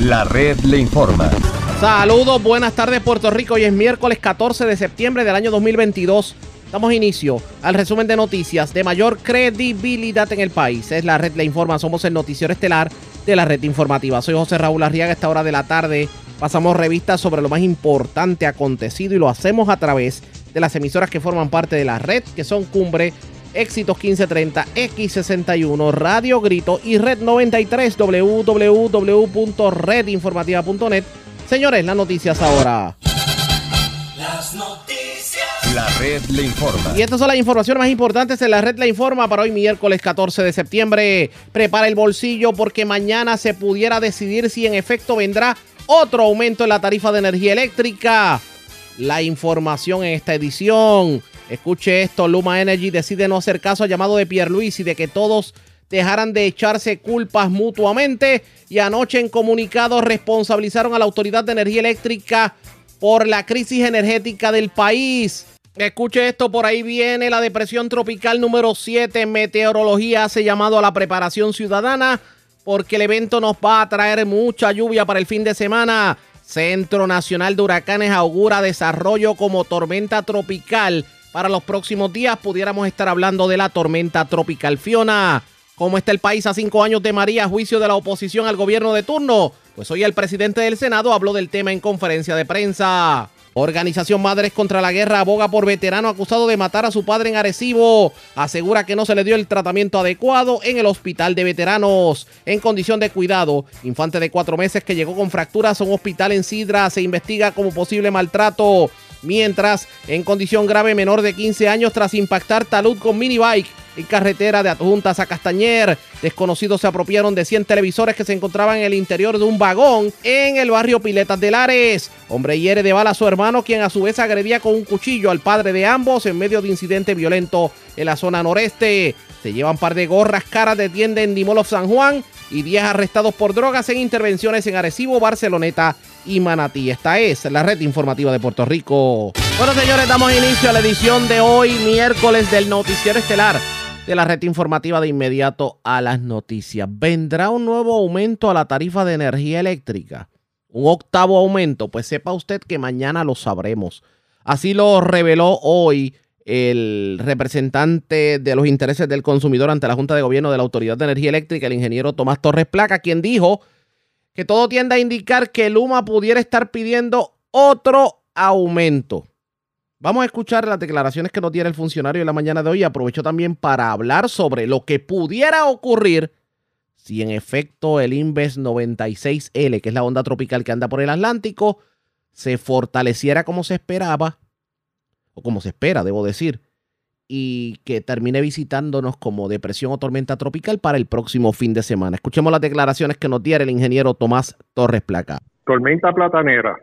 La red le informa. Saludos, buenas tardes Puerto Rico. Hoy es miércoles 14 de septiembre del año 2022. Damos inicio al resumen de noticias de mayor credibilidad en el país. Es la red le informa. Somos el noticiero estelar de la red informativa. Soy José Raúl Arriaga. A esta hora de la tarde pasamos revistas sobre lo más importante acontecido y lo hacemos a través de las emisoras que forman parte de la red, que son Cumbre, Éxitos 1530, X61, Radio Grito y Red 93, www.redinformativa.net. Señores, las noticias ahora. Las noticias. La red le informa. Y estas son las informaciones más importantes en la red le informa para hoy miércoles 14 de septiembre. Prepara el bolsillo porque mañana se pudiera decidir si en efecto vendrá otro aumento en la tarifa de energía eléctrica. La información en esta edición. Escuche esto, Luma Energy decide no hacer caso al llamado de Pierre Luis y de que todos dejaran de echarse culpas mutuamente y anoche en comunicado responsabilizaron a la Autoridad de Energía Eléctrica por la crisis energética del país. Escuche esto, por ahí viene la depresión tropical número 7. Meteorología hace llamado a la preparación ciudadana porque el evento nos va a traer mucha lluvia para el fin de semana. Centro Nacional de Huracanes augura desarrollo como tormenta tropical para los próximos días pudiéramos estar hablando de la tormenta tropical Fiona. ¿Cómo está el país a cinco años de María, juicio de la oposición al gobierno de turno? Pues hoy el presidente del Senado habló del tema en conferencia de prensa. Organización Madres contra la Guerra aboga por veterano acusado de matar a su padre en Arecibo. Asegura que no se le dio el tratamiento adecuado en el hospital de veteranos. En condición de cuidado, infante de cuatro meses que llegó con fracturas a un hospital en Sidra se investiga como posible maltrato. Mientras, en condición grave, menor de 15 años tras impactar talud con minibike en carretera de Adjuntas a Castañer. Desconocidos se apropiaron de 100 televisores que se encontraban en el interior de un vagón en el barrio Piletas de Lares. Hombre hiere de bala a su hermano, quien a su vez agredía con un cuchillo al padre de ambos en medio de incidente violento en la zona noreste. Se llevan par de gorras caras de tienda en Dimolov San Juan y 10 arrestados por drogas en intervenciones en Arecibo, Barceloneta y Manatí. Esta es la red informativa de Puerto Rico. Bueno, señores, damos inicio a la edición de hoy, miércoles del Noticiero Estelar de la red informativa de inmediato a las noticias. ¿Vendrá un nuevo aumento a la tarifa de energía eléctrica? ¿Un octavo aumento? Pues sepa usted que mañana lo sabremos. Así lo reveló hoy el representante de los intereses del consumidor ante la Junta de Gobierno de la Autoridad de Energía Eléctrica, el ingeniero Tomás Torres Placa, quien dijo que todo tiende a indicar que Luma pudiera estar pidiendo otro aumento. Vamos a escuchar las declaraciones que nos diera el funcionario en la mañana de hoy. Aprovecho también para hablar sobre lo que pudiera ocurrir si en efecto el Inves 96L, que es la onda tropical que anda por el Atlántico, se fortaleciera como se esperaba o como se espera, debo decir, y que termine visitándonos como depresión o tormenta tropical para el próximo fin de semana. Escuchemos las declaraciones que nos diera el ingeniero Tomás Torres Placa. Tormenta platanera,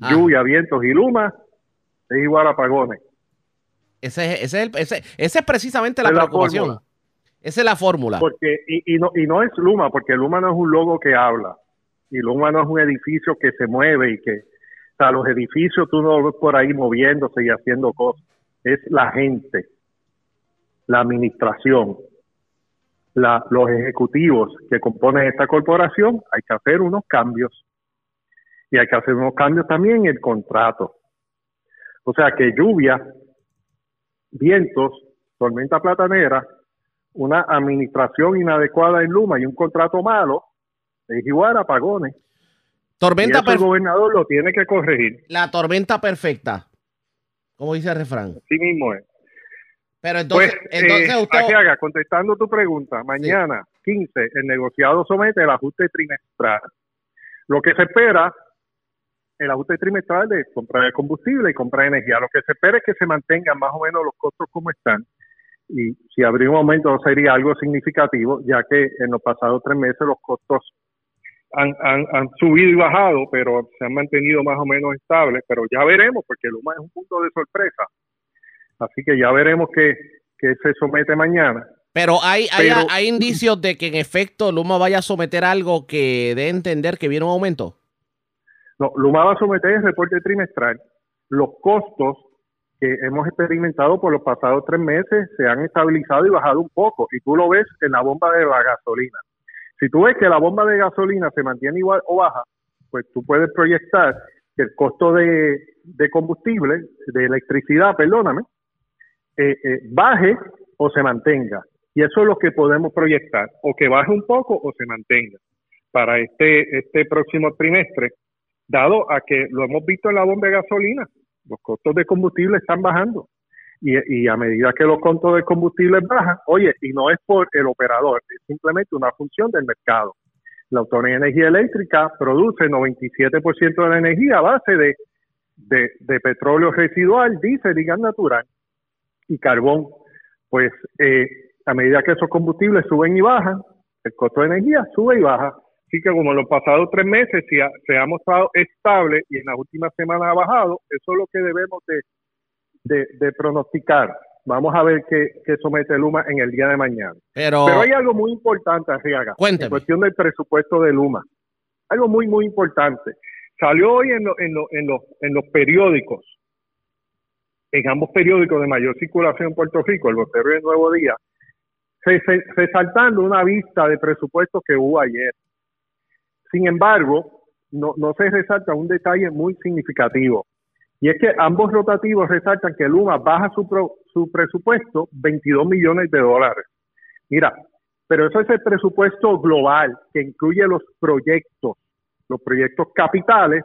ah. lluvia, vientos y luma es igual a apagones. Ese, ese, es, ese, ese es precisamente la, preocupación. esa es la fórmula. Porque, y, y, no, y no es Luma, porque Luma no es un logo que habla. Y Luma no es un edificio que se mueve y que, sea, los edificios tú no ves por ahí moviéndose y haciendo cosas. Es la gente, la administración, la, los ejecutivos que componen esta corporación. Hay que hacer unos cambios. Y hay que hacer unos cambios también en el contrato. O sea que lluvia, vientos, tormenta platanera, una administración inadecuada en Luma y un contrato malo, es igual a apagones. Tormenta el gobernador lo tiene que corregir. La tormenta perfecta, como dice el refrán. Sí mismo es. Pero entonces, pues, entonces eh, usted... haga, contestando tu pregunta, mañana 15 el negociado somete el ajuste trimestral. Lo que se espera, el ajuste trimestral de comprar el combustible y comprar energía. Lo que se espera es que se mantengan más o menos los costos como están. Y si habría un aumento sería algo significativo, ya que en los pasados tres meses los costos han, han, subido y bajado, pero se han mantenido más o menos estables, pero ya veremos, porque Luma es un punto de sorpresa. Así que ya veremos qué, se somete mañana. Pero hay, hay, hay, indicios de que en efecto Luma vaya a someter algo que dé entender que viene un aumento. No, Luma va a someter el reporte trimestral. Los costos que hemos experimentado por los pasados tres meses se han estabilizado y bajado un poco. Y tú lo ves en la bomba de la gasolina Si tú ves que la bomba de gasolina se mantiene igual o baja, pues tú puedes proyectar que el costo de, combustible, de electricidad, perdóname, eh, eh, baje o se mantenga. Y eso es lo que podemos proyectar, o que baje un poco o se mantenga para este, este próximo trimestre, dado a que lo hemos visto en la bomba de gasolina, los costos de combustible están bajando. Y, a medida que los costos de combustible bajan, oye, y no es por el operador, es simplemente una función del mercado. La Autoridad de Energía Eléctrica produce 97% de la energía a base de, de, petróleo residual, diésel y gas natural y carbón. Pues eh, a medida que esos combustibles suben y bajan, el costo de energía sube y baja. Así que como en los pasados tres meses si se ha mostrado estable y en las últimas semanas ha bajado, eso es lo que debemos de, de, pronosticar. Vamos a ver qué, qué, somete Luma en el día de mañana. Pero, hay algo muy importante, Arriaga, en cuestión del presupuesto de Luma. Algo muy, muy importante. Salió hoy en, en, en, los, en los periódicos, en ambos periódicos de mayor circulación en Puerto Rico, el Vocero y el Nuevo Día, resaltando una vista de presupuesto que hubo ayer. Sin embargo, no, no se resalta un detalle muy significativo. Y es que ambos rotativos resaltan que Luma baja su, su presupuesto 22 millones de dólares. Mira, pero eso es el presupuesto global que incluye los proyectos, los proyectos capitales,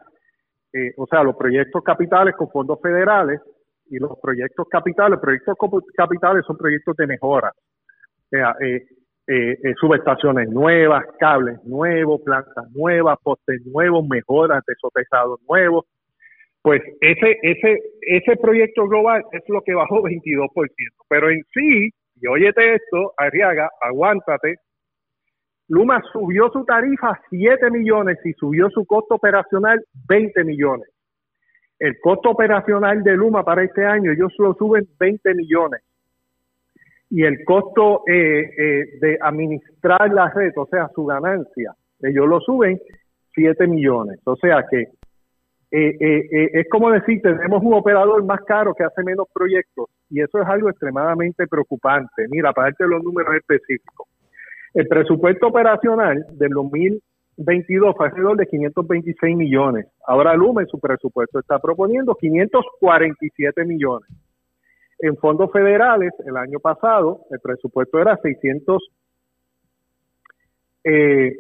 eh, o sea, los proyectos capitales con fondos federales y los proyectos capitales, proyectos capitales son proyectos de mejora. O eh, eh, eh, subestaciones nuevas, cables nuevos, plantas nuevas, postes nuevos, mejoras de sopesados nuevos. Pues ese, ese, ese proyecto global es lo que bajó 22%. Pero en sí, y óyete esto, Arriaga, aguántate, Luma subió su tarifa a 7 millones y subió su costo operacional 20 millones. El costo operacional de Luma para este año, ellos lo suben 20 millones y el costo eh, eh, de administrar la red, o sea, su ganancia, ellos lo suben 7 millones. O sea que eh, es como decir, tenemos un operador más caro que hace menos proyectos y eso es algo extremadamente preocupante. Mira, para darte los números específicos. El presupuesto operacional del 2022 fue alrededor de 526 millones. Ahora Luma en su presupuesto está proponiendo 547 millones. En fondos federales, el año pasado, el presupuesto era 600. Eh,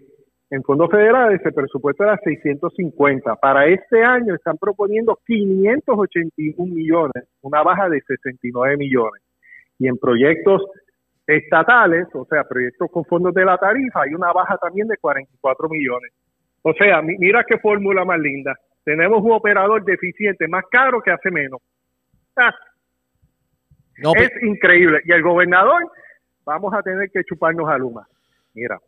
en fondos federales, el presupuesto era 650. Para este año están proponiendo 581 millones, una baja de 69 millones. Y en proyectos estatales, o sea, proyectos con fondos de la tarifa, hay una baja también de 44 millones. O sea, mira qué fórmula más linda. Tenemos un operador deficiente más caro que hace menos. Ah, es increíble. Y el gobernador, vamos a tener que chuparnos a Luma. Mira.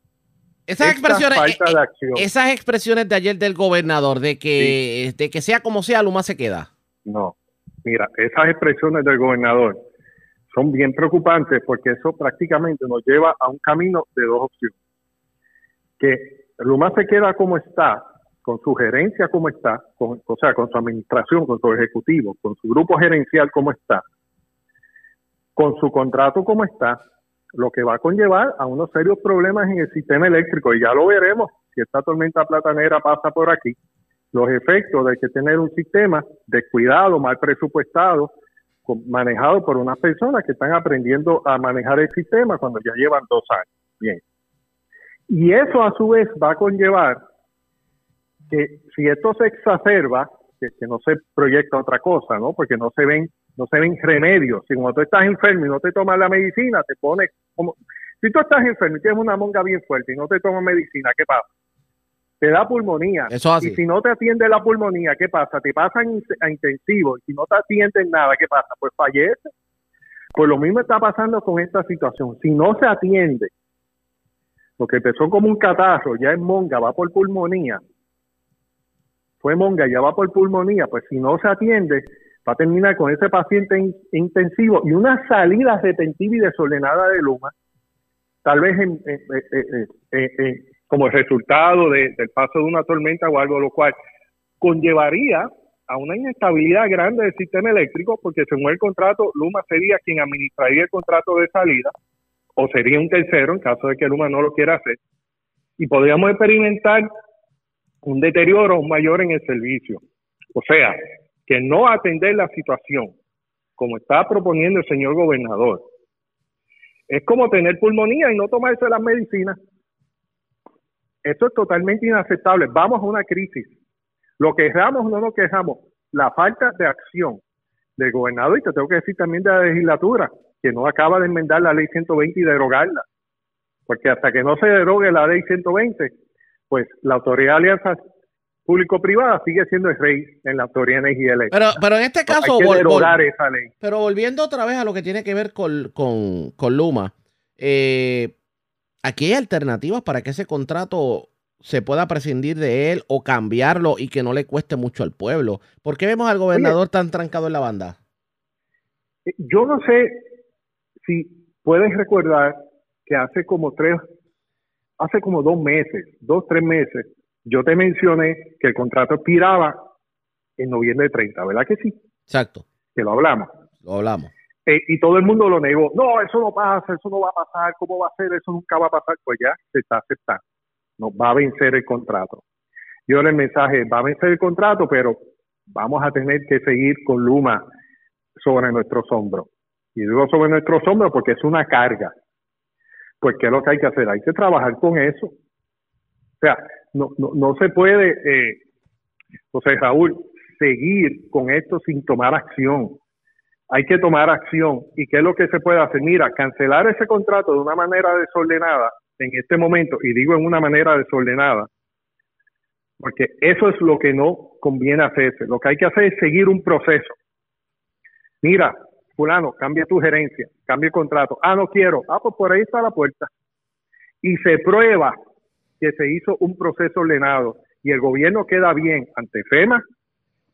Esas expresiones, eh, eh, esas expresiones de ayer del gobernador, de que, de que sea como sea, Luma se queda. No, mira, esas expresiones del gobernador son bien preocupantes porque eso prácticamente nos lleva a un camino de dos opciones. Que Luma se queda como está, con su gerencia como está, con, o sea, con su administración, con su ejecutivo, con su grupo gerencial como está, con su contrato como está, lo que va a conllevar a unos serios problemas en el sistema eléctrico. Y ya lo veremos si esta tormenta platanera pasa por aquí. Los efectos de que tener un sistema descuidado, mal presupuestado, manejado por unas personas que están aprendiendo a manejar el sistema cuando ya llevan dos años. Bien. Y eso a su vez va a conllevar que si esto se exacerba, que, no se proyecta otra cosa, ¿no? Porque no se ven no se ven remedios. Si cuando tú estás enfermo y no te tomas la medicina, te pones como... Si tú estás enfermo y tienes una monga bien fuerte y no te tomas medicina, ¿qué pasa? Te da pulmonía. Eso Y si no te atiende la pulmonía, ¿qué pasa? Te pasan a intensivo. Y si no te atienden nada, ¿qué pasa? Pues fallece. Pues lo mismo está pasando con esta situación. Si no se atiende, lo que empezó como un catarro, ya es monga, va por pulmonía, fue monga, ya va por pulmonía, pues si no se atiende, va a terminar con ese paciente intensivo y una salida retentiva y desordenada de Luma, tal vez como resultado del paso de una tormenta o algo, lo cual conllevaría a una inestabilidad grande del sistema eléctrico, porque según el contrato, Luma sería quien administraría el contrato de salida, o sería un tercero en caso de que Luma no lo quiera hacer. y podríamos experimentar un deterioro mayor en el servicio. O sea, que no atender la situación, como está proponiendo el señor gobernador, es como tener pulmonía y no tomarse las medicinas. Esto es totalmente inaceptable. Vamos a una crisis. Lo quejamos o no lo quejamos, la falta de acción del gobernador, y te tengo que decir también de la legislatura, que no acaba de enmendar la ley 120 y derogarla. Porque hasta que no se derogue la ley 120, pues la autoridad de alianzas público-privada sigue siendo el rey en la autoridad de energía eléctrica. Pero, pero en este caso, hay que derogar esa ley. Pero volviendo otra vez a lo que tiene que ver con, con, Luma, eh, aquí hay alternativas para que ese contrato se pueda prescindir de él o cambiarlo y que no le cueste mucho al pueblo. ¿Por qué vemos al gobernador tan trancado en la banda? Eh, yo no sé si puedes recordar que hace como tres, hace como dos meses, dos, tres meses, yo te mencioné que el contrato expiraba en noviembre 30, ¿verdad que sí? Exacto. Que lo hablamos. Lo hablamos. Eh, y todo el mundo lo negó. No, eso no pasa, eso no va a pasar, ¿cómo va a ser? Eso nunca va a pasar. Pues ya se está aceptando. No, va a vencer el contrato. Yo el mensaje, va a vencer el contrato, pero vamos a tener que seguir con Luma sobre nuestros hombros. Y digo sobre nuestros hombros porque es una carga. Pues, ¿qué es lo que hay que hacer? Hay que trabajar con eso. O sea, no, no, no se puede, eh, José Raúl, seguir con esto sin tomar acción. Hay que tomar acción. ¿Y qué es lo que se puede hacer? Mira, cancelar ese contrato de una manera desordenada en este momento, y digo en una manera desordenada, porque eso es lo que no conviene hacerse. Lo que hay que hacer es seguir un proceso. Mira, fulano, cambia tu gerencia, cambia el contrato. Ah, no quiero. Ah, pues por ahí está la puerta. Y se prueba que se hizo un proceso ordenado y el gobierno queda bien ante FEMA,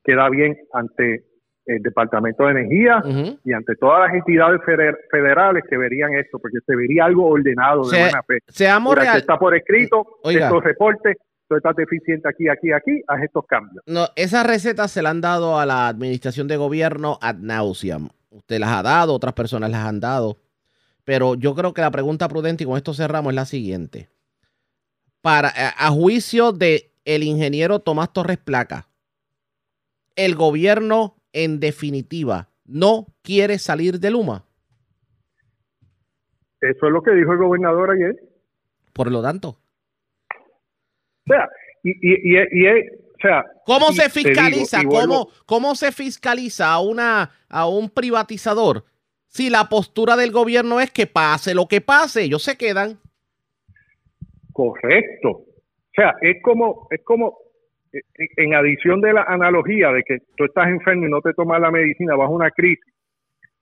queda bien ante el Departamento de Energía y ante todas las entidades federales que verían esto, porque se vería algo ordenado de buena fe. Seamos real. está por escrito, estos reportes, tú estás deficiente aquí, aquí, aquí, haz estos cambios. No, esas recetas se las han dado a la administración de gobierno ad nauseam. Usted las ha dado, otras personas las han dado. Pero yo creo que la pregunta prudente, y con esto cerramos, es la siguiente para, a, juicio de el ingeniero Tomás Torres Placa, el gobierno en definitiva no quiere salir de Luma. Eso es lo que dijo el gobernador ayer. Por lo tanto. O sea, y, y, y, o sea, ¿cómo se fiscaliza? ¿cómo, ¿Cómo se fiscaliza a, una, a un privatizador si la postura del gobierno es que pase lo que pase, ellos se quedan? Correcto. O sea, es como, es como, en adición de la analogía de que tú estás enfermo y no te tomas la medicina bajo una crisis,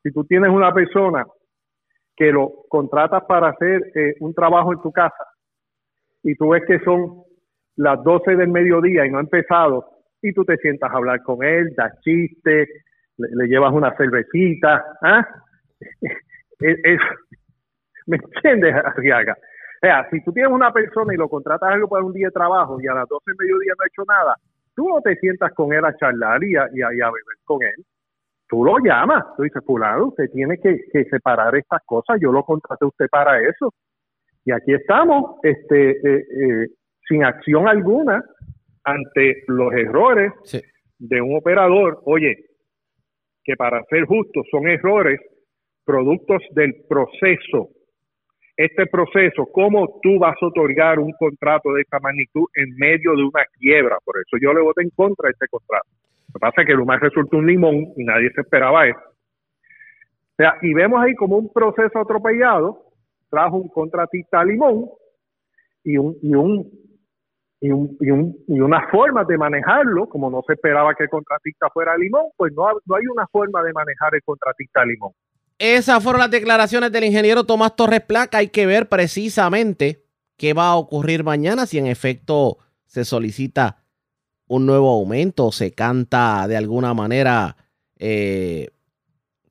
si tú tienes una persona que lo contratas para hacer eh, un trabajo en tu casa y tú ves que son las 12 del mediodía y no ha empezado y tú te sientas a hablar con él, das chistes, le, llevas una cervecita, ¿ah? ¿Me entiendes, Arriaga? O sea, si tú tienes una persona y lo contratas algo para un día de trabajo y a las 12 del mediodía no ha hecho nada, tú no te sientas con él a charlar y a, y a, beber con él. Tú lo llamas, tú dices, fulano, usted tiene que, separar estas cosas, yo lo contraté a usted para eso. Y aquí estamos, este, eh, eh, sin acción alguna ante los errores de un operador. Oye, que para ser justo son errores productos del proceso este proceso, cómo tú vas a otorgar un contrato de esta magnitud en medio de una quiebra. Por eso yo le voté en contra de este contrato. Lo que pasa es que Luma resultó un limón y nadie se esperaba eso. O sea, y vemos ahí como un proceso atropellado trajo un contratista a limón y un, y un y, un, y, un, y una forma de manejarlo, como no se esperaba que el contratista fuera limón, pues no, no hay una forma de manejar el contratista limón. Esas fueron las declaraciones del ingeniero Tomás Torres Placa. Hay que ver precisamente qué va a ocurrir mañana si en efecto se solicita un nuevo aumento, se canta de alguna manera, eh,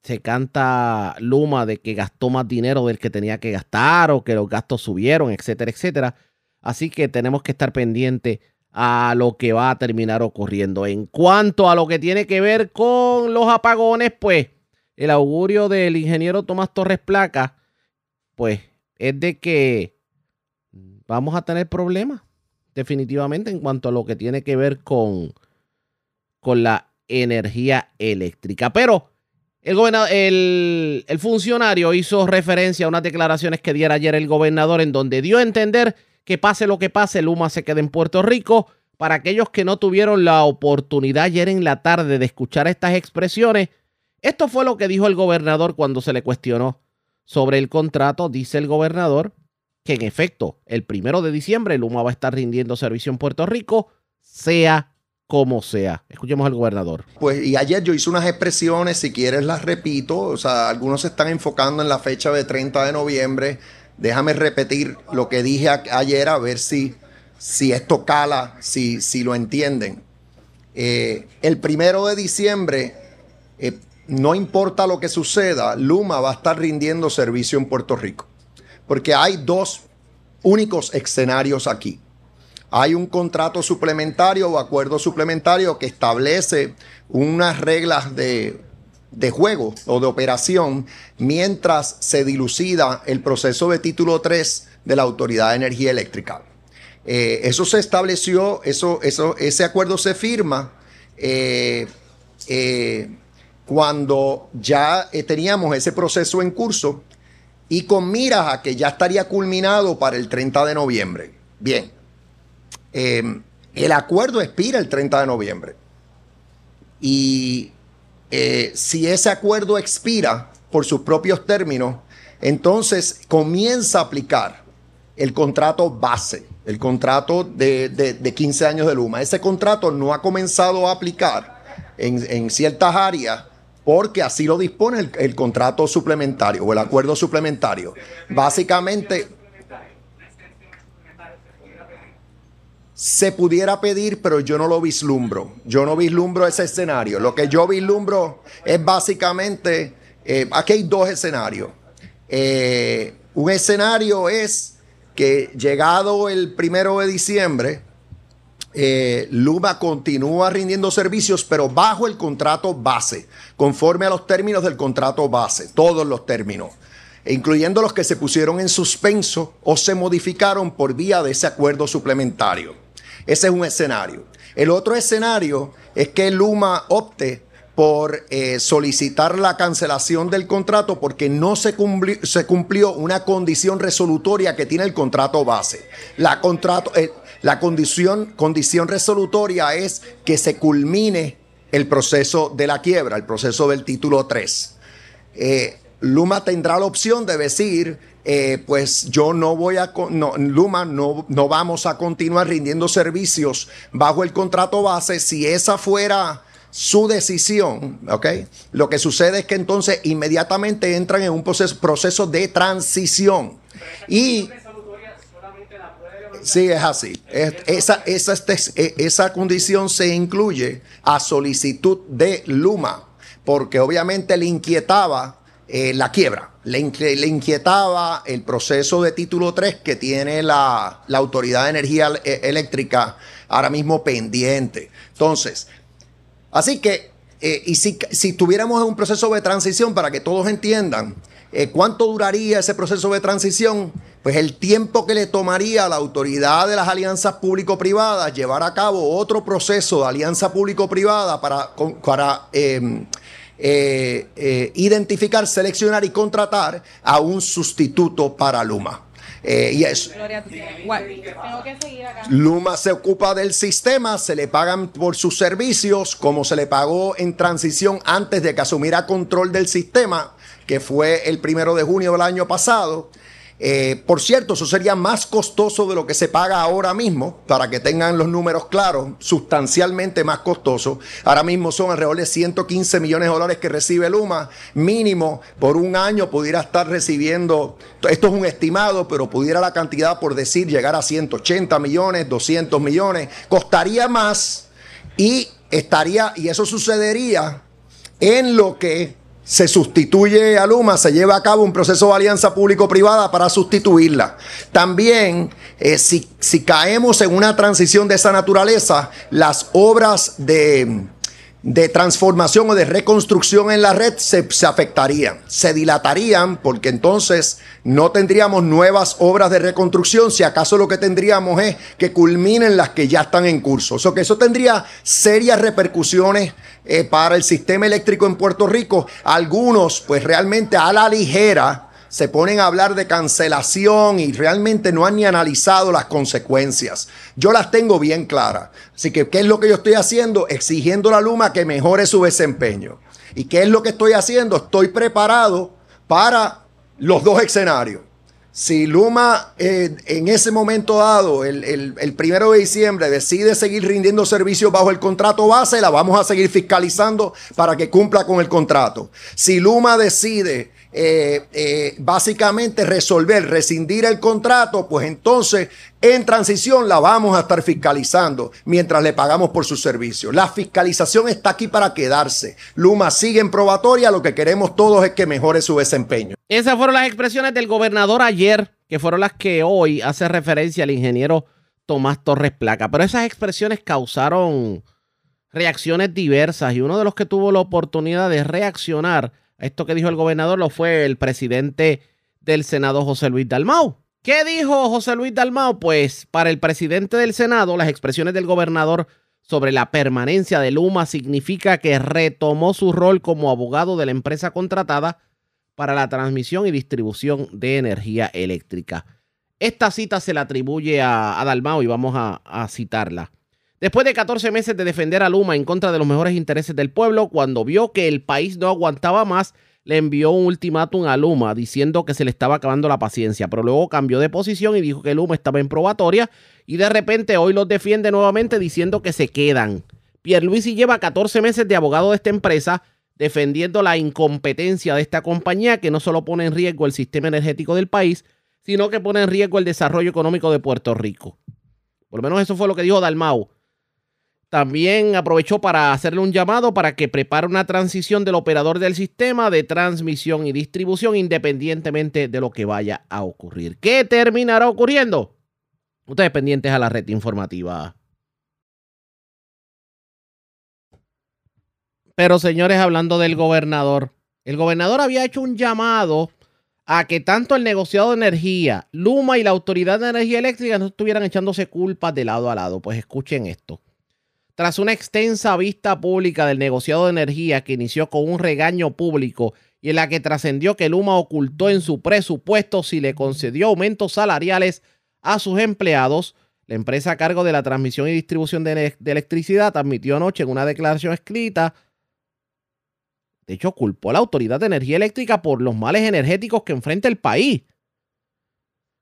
se canta Luma de que gastó más dinero del que tenía que gastar o que los gastos subieron, etcétera, etcétera. Así que tenemos que estar pendientes a lo que va a terminar ocurriendo. En cuanto a lo que tiene que ver con los apagones, pues el augurio del ingeniero Tomás Torres Placa, pues es de que vamos a tener problemas, definitivamente, en cuanto a lo que tiene que ver con, con la energía eléctrica. Pero el, el, el, funcionario hizo referencia a unas declaraciones que diera ayer el gobernador en donde dio a entender que pase lo que pase, Luma se queda en Puerto Rico. Para aquellos que no tuvieron la oportunidad ayer en la tarde de escuchar estas expresiones, esto fue lo que dijo el gobernador cuando se le cuestionó sobre el contrato. Dice el gobernador que en efecto el primero de diciembre Luma va a estar rindiendo servicio en Puerto Rico, sea como sea. Escuchemos al gobernador. Pues y ayer yo hice unas expresiones, si quieres las repito, o sea, algunos se están enfocando en la fecha de 30 de noviembre. Déjame repetir lo que dije ayer a ver si, si esto cala, si, si lo entienden. Eh, el primero de diciembre, eh, no importa lo que suceda, Luma va a estar rindiendo servicio en Puerto Rico. Porque hay dos únicos escenarios aquí hay un contrato suplementario o acuerdo suplementario que establece unas reglas de, juego o de operación mientras se dilucida el proceso de título 3 de la Autoridad de Energía Eléctrica. Eh, eso se estableció, eso, eso, ese acuerdo se firma eh, eh, cuando ya teníamos ese proceso en curso y con miras a que ya estaría culminado para el 30 de noviembre. Bien, Em, el acuerdo expira el 30 de noviembre. Y eh, si ese acuerdo expira por sus propios términos, entonces comienza a aplicar el contrato base, el contrato de, 15 años de Luma. Ese contrato no ha comenzado a aplicar en, ciertas áreas porque así lo dispone el, contrato suplementario o el acuerdo suplementario. Básicamente, se pudiera pedir, pero yo no lo vislumbro. Yo no vislumbro ese escenario. Lo que yo vislumbro es básicamente, eh, aquí hay dos escenarios. Eh, un escenario es que llegado el primero de diciembre, eh, Luma continúa rindiendo servicios, pero bajo el contrato base, conforme a los términos del contrato base, todos los términos, incluyendo los que se pusieron en suspenso o se modificaron por vía de ese acuerdo suplementario. Ese es un escenario. El otro escenario es que Luma opte por eh, solicitar la cancelación del contrato porque no se cumplió, una condición resolutoria que tiene el contrato base. La, contrato, eh, la condición, resolutoria es que se culmine el proceso de la quiebra, el proceso del título 3. Eh, Luma tendrá la opción de decir, eh, pues yo no voy a, no, Luma, no, no vamos a continuar rindiendo servicios bajo el contrato base si esa fuera su decisión, ¿ok? Lo que sucede es que entonces inmediatamente entran en un proceso, proceso de transición. Y Sí, es así. esa, esa, e, esa condición se incluye a solicitud de Luma, porque obviamente le inquietaba eh, la quiebra. Le, inquietaba el proceso de título 3 que tiene la, Autoridad de Energía eh, Eléctrica ahora mismo pendiente. Entonces, así que, eh, y si, si tuviéramos un proceso de transición para que todos entiendan, ¿cuánto duraría ese proceso de transición? Pues el tiempo que le tomaría a la autoridad de las alianzas público-privadas llevar a cabo otro proceso de alianza público-privada para, para eh, eh, identificar, seleccionar y contratar a un sustituto para Luma. Eh, y eso. Luma se ocupa del sistema, se le pagan por sus servicios, como se le pagó en transición antes de que asumiera control del sistema, que fue el primero de junio del año pasado. Eh, por cierto, eso sería más costoso de lo que se paga ahora mismo, para que tengan los números claros, sustancialmente más costoso. Ahora mismo son alrededor de 115 millones de dólares que recibe Luma, mínimo por un año pudiera estar recibiendo, esto es un estimado, pero pudiera la cantidad, por decir, llegar a 180 millones, 200 millones, costaría más y estaría, y eso sucedería en lo que se sustituye a Luma, se lleva a cabo un proceso de alianza público-privada para sustituirla. También, eh, si, si, caemos en una transición de esa naturaleza, las obras de, de transformación o de reconstrucción en la red se, afectarían, se dilatarían porque entonces no tendríamos nuevas obras de reconstrucción, si acaso lo que tendríamos es que culminen las que ya están en curso. O sea que eso tendría serias repercusiones eh, para el sistema eléctrico en Puerto Rico. Algunos pues realmente a la ligera se ponen a hablar de cancelación y realmente no han ni analizado las consecuencias. Yo las tengo bien claras. Así que, ¿qué es lo que yo estoy haciendo? Exigiendo a la Luma que mejore su desempeño. ¿Y qué es lo que estoy haciendo? Estoy preparado para los dos escenarios. Si Luma eh, en ese momento dado, el, el, primero de diciembre, decide seguir rindiendo servicios bajo el contrato base, la vamos a seguir fiscalizando para que cumpla con el contrato. Si Luma decide eh, eh, básicamente resolver, rescindir el contrato, pues entonces en transición la vamos a estar fiscalizando mientras le pagamos por sus servicios. La fiscalización está aquí para quedarse. Luma sigue en probatoria, lo que queremos todos es que mejore su desempeño. Esas fueron las expresiones del gobernador ayer, que fueron las que hoy hace referencia al ingeniero Tomás Torres Placa. Pero esas expresiones causaron reacciones diversas y uno de los que tuvo la oportunidad de reaccionar esto que dijo el gobernador lo fue el presidente del Senado, José Luis Dalmau. ¿Qué dijo José Luis Dalmau? Pues para el presidente del Senado, las expresiones del gobernador sobre la permanencia de Luma significa que retomó su rol como abogado de la empresa contratada para la transmisión y distribución de energía eléctrica. Esta cita se la atribuye a, Dalmau y vamos a, a citarla. Después de 14 meses de defender a Luma en contra de los mejores intereses del pueblo, cuando vio que el país no aguantaba más, le envió un ultimátum a Luma diciendo que se le estaba acabando la paciencia, pero luego cambió de posición y dijo que Luma estaba en probatoria y de repente hoy los defiende nuevamente diciendo que se quedan. Pierluisi lleva 14 meses de abogado de esta empresa defendiendo la incompetencia de esta compañía que no solo pone en riesgo el sistema energético del país, sino que pone en riesgo el desarrollo económico de Puerto Rico. Por lo menos eso fue lo que dijo Dalmau. También aprovechó para hacerle un llamado para que prepare una transición del operador del sistema de transmisión y distribución independientemente de lo que vaya a ocurrir. ¿Qué terminará ocurriendo? Ustedes pendientes a la red informativa. Pero señores, hablando del gobernador, el gobernador había hecho un llamado a que tanto el negociado de energía, Luma y la Autoridad de Energía Eléctrica no estuvieran echándose culpas de lado a lado. Pues escuchen esto. Tras una extensa vista pública del negociado de energía que inició con un regaño público y en la que trascendió que Luma ocultó en su presupuesto si le concedió aumentos salariales a sus empleados, la empresa a cargo de la transmisión y distribución de, electricidad admitió anoche en una declaración escrita, de hecho culpó a la Autoridad de Energía Eléctrica por los males energéticos que enfrenta el país.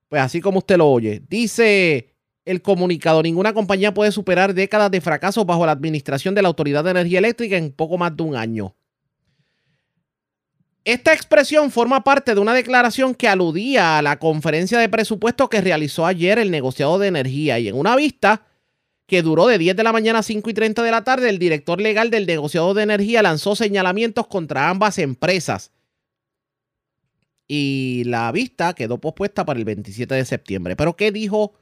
Pues así como usted lo oye, dice el comunicado. Ninguna compañía puede superar décadas de fracasos bajo la administración de la Autoridad de Energía Eléctrica en poco más de un año. Esta expresión forma parte de una declaración que aludía a la conferencia de presupuesto que realizó ayer el negociado de energía y en una vista que duró de 10 de la mañana a 5 y 30 de la tarde, el director legal del negociado de energía lanzó señalamientos contra ambas empresas. Y la vista quedó pospuesta para el 27 de septiembre. Pero ¿qué dijo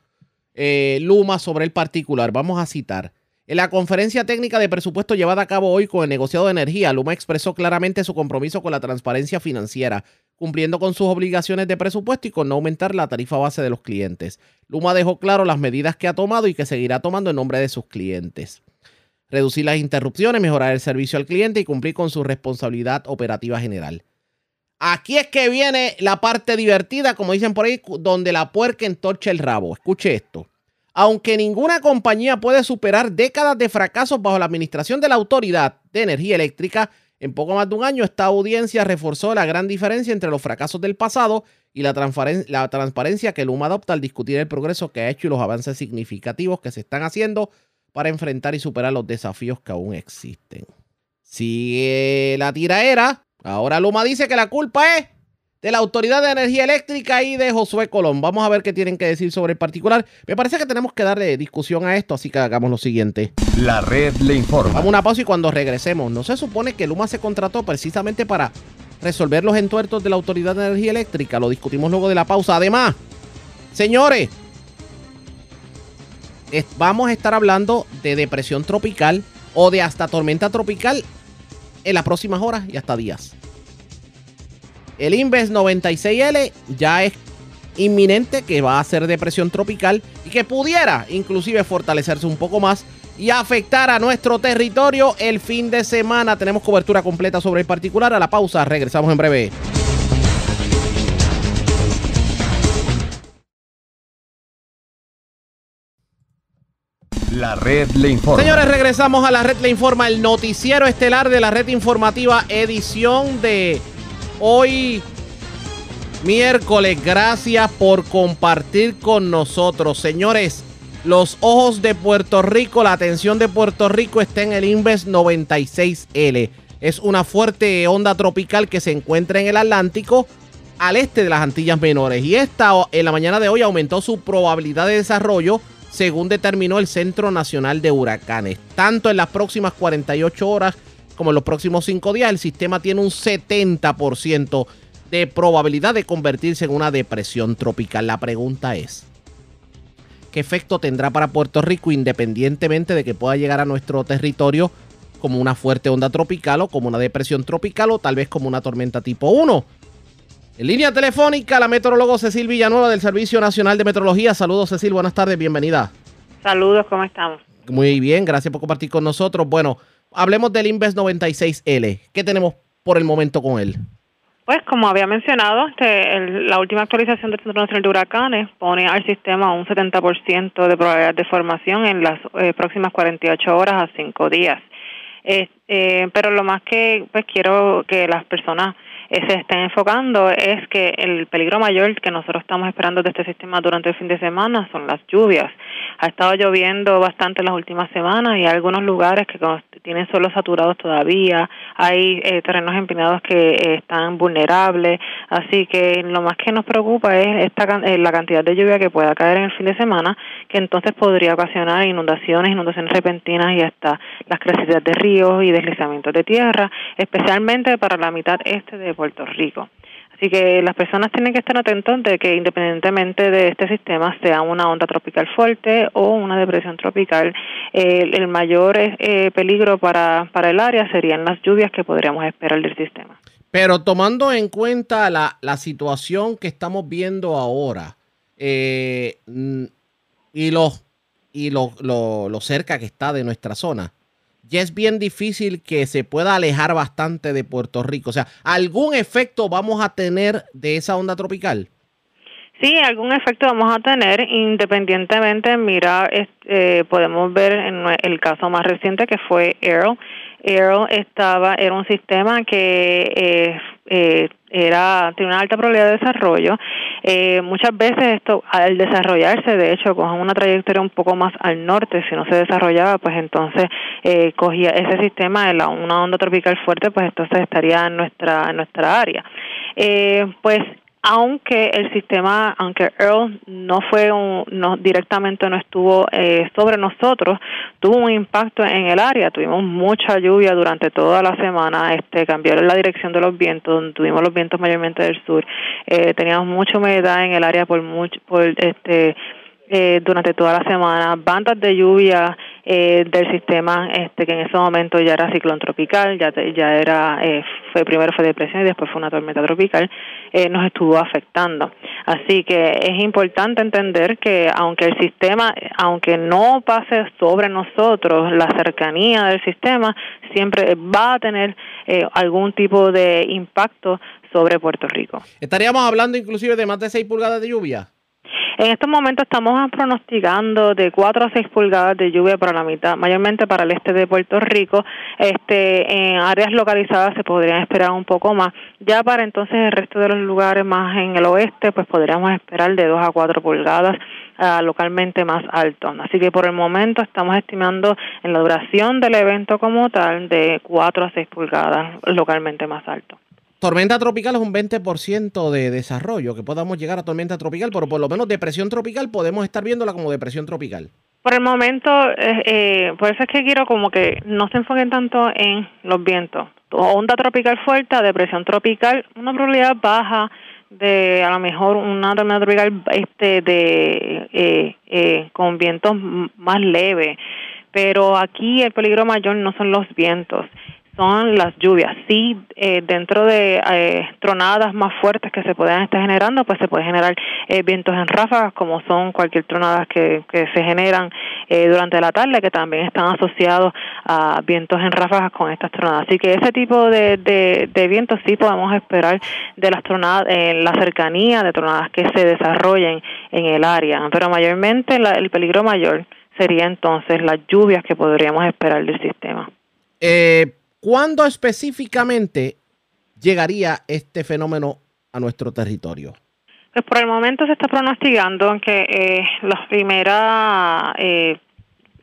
eh, Luma sobre el particular. Vamos a citar. En la conferencia técnica de presupuesto llevada a cabo hoy con el negociado de energía, Luma expresó claramente su compromiso con la transparencia financiera, cumpliendo con sus obligaciones de presupuesto y con no aumentar la tarifa base de los clientes. Luma dejó claro las medidas que ha tomado y que seguirá tomando en nombre de sus clientes. Reducir las interrupciones, mejorar el servicio al cliente y cumplir con su responsabilidad operativa general. Aquí es que viene la parte divertida, como dicen por ahí, donde la puerca entorcha el rabo. Escuche esto. Aunque ninguna compañía puede superar décadas de fracasos bajo la administración de la Autoridad de Energía Eléctrica, en poco más de un año esta audiencia reforzó la gran diferencia entre los fracasos del pasado y la, transparencia que Luma adopta al discutir el progreso que ha hecho y los avances significativos que se están haciendo para enfrentar y superar los desafíos que aún existen. Sigue la tiraera Ahora Luma dice que la culpa es de la Autoridad de Energía Eléctrica y de Josué Colón. Vamos a ver qué tienen que decir sobre el particular. Me parece que tenemos que darle discusión a esto, así que hagamos lo siguiente. La red le informa. Vamos a una pausa y cuando regresemos, ¿no se supone que Luma se contrató precisamente para resolver los entuertos de la Autoridad de Energía Eléctrica? Lo discutimos luego de la pausa. Además, señores, vamos a estar hablando de depresión tropical o de hasta tormenta tropical en las próximas horas y hasta días. El Inves 96L ya es inminente que va a ser depresión tropical y que pudiera inclusive fortalecerse un poco más y afectar a nuestro territorio el fin de semana. Tenemos cobertura completa sobre el particular. A la pausa, regresamos en breve. La red le informa. Señores, regresamos a la red le informa, el noticiero estelar de la red informativa, edición de hoy miércoles. Gracias por compartir con nosotros. Señores, los ojos de Puerto Rico, la atención de Puerto Rico está en el Inves 96L. Es una fuerte onda tropical que se encuentra en el Atlántico al este de las Antillas Menores. Y esta en la mañana de hoy aumentó su probabilidad de desarrollo según determinó el Centro Nacional de Huracanes. Tanto en las próximas 48 horas como en los próximos 5 días, el sistema tiene un 70% de probabilidad de convertirse en una depresión tropical. La pregunta es, ¿qué efecto tendrá para Puerto Rico independientemente de que pueda llegar a nuestro territorio como una fuerte onda tropical o como una depresión tropical o tal vez como una tormenta tipo 1? En línea telefónica, la meteorólogo Cecil Villanueva del Servicio Nacional de Meteorología. Saludos, Cecil, buenas tardes, bienvenida. Saludos, ¿cómo estamos? Muy bien, gracias por compartir con nosotros. Bueno, hablemos del Inves 96L. ¿Qué tenemos por el momento con él? Pues como había mencionado, este, la última actualización del Centro Nacional de Huracanes pone al sistema un 70% de probabilidad de formación en las eh, próximas 48 horas a 5 días. Eh, pero lo más que pues quiero que las personas se estén enfocando es que el peligro mayor que nosotros estamos esperando de este sistema durante el fin de semana son las lluvias. Ha estado lloviendo bastante las últimas semanas y hay algunos lugares que tienen suelos saturados todavía, hay eh, terrenos empinados que eh, están vulnerables, así que lo más que nos preocupa es esta, la cantidad de lluvia que pueda caer en el fin de semana, que entonces podría ocasionar inundaciones, inundaciones repentinas y hasta las crecidas de ríos y deslizamientos de tierra, especialmente para la mitad este de Puerto Rico. Así que las personas tienen que estar atentos de que independientemente de este sistema, sea una onda tropical fuerte o una depresión tropical, el mayor eh, peligro para, para el área serían las lluvias que podríamos esperar del sistema. Pero tomando en cuenta la, la situación que estamos viendo ahora eh, y, lo, y lo, lo cerca que está de nuestra zona, ya es bien difícil que se pueda alejar bastante de Puerto Rico. O sea, ¿algún efecto vamos a tener de esa onda tropical? Sí, algún efecto vamos a tener independientemente. Mira, eh, podemos ver en el caso más reciente que fue Arrow. Arrow estaba, era un sistema que eh, eh, era tiene una alta probabilidad de desarrollo. Eh, muchas veces esto, al desarrollarse, de hecho, cogen una trayectoria un poco más al norte, si no se desarrollaba, pues entonces eh, cogía ese sistema de la, una onda tropical fuerte, pues entonces estaría en nuestra, en nuestra área. Eh, pues aunque el sistema, aunque Earl no fue un, no directamente no estuvo eh, sobre nosotros, tuvo un impacto en el área. Tuvimos mucha lluvia durante toda la semana. Este cambió la dirección de los vientos, tuvimos los vientos mayormente del sur. Eh, teníamos mucha humedad en el área por mucho, por este eh, durante toda la semana, bandas de lluvia eh, del sistema este que en ese momento ya era ciclón tropical, ya ya era eh, fue primero fue depresión y después fue una tormenta tropical, eh, nos estuvo afectando. Así que es importante entender que aunque el sistema, aunque no pase sobre nosotros, la cercanía del sistema siempre va a tener algún tipo de impacto sobre Puerto Rico. Estaríamos hablando inclusive de más de 6 pulgadas de lluvia. En estos momentos estamos pronosticando de 4 a 6 pulgadas de lluvia para la mitad, mayormente para el este de Puerto Rico. Este, en áreas localizadas se podrían esperar un poco más. Ya para entonces el resto de los lugares más en el oeste, pues podríamos esperar de 2 a 4 pulgadas uh, localmente más alto. Así que por el momento estamos estimando en la duración del evento como tal de 4 a 6 pulgadas localmente más alto tormenta tropical es un 20% de desarrollo, que podamos llegar a tormenta tropical, pero por lo menos depresión tropical podemos estar viéndola como depresión tropical. Por el momento, eh, eh, por eso es que quiero como que no se enfoquen tanto en los vientos. Onda tropical fuerte, depresión tropical, una probabilidad baja de a lo mejor una tormenta tropical este de eh, con vientos más leves pero aquí el peligro mayor no son los vientos, son las lluvias. Sí, eh, dentro de eh, tronadas más fuertes que se puedan estar generando, pues se puede generar eh, vientos en ráfagas, como son cualquier tronada que, se generan durante la tarde, que también están asociados a vientos en ráfagas con estas tronadas. Así que ese tipo de, de, vientos sí podemos esperar de las tronadas, en la cercanía de tronadas que se desarrollen en el área, pero mayormente el peligro mayor sería entonces las lluvias que podríamos esperar del sistema. Eh, ¿Cuándo específicamente llegaría este fenómeno a nuestro territorio? Pues por el momento se está pronosticando que eh, los primeros eh,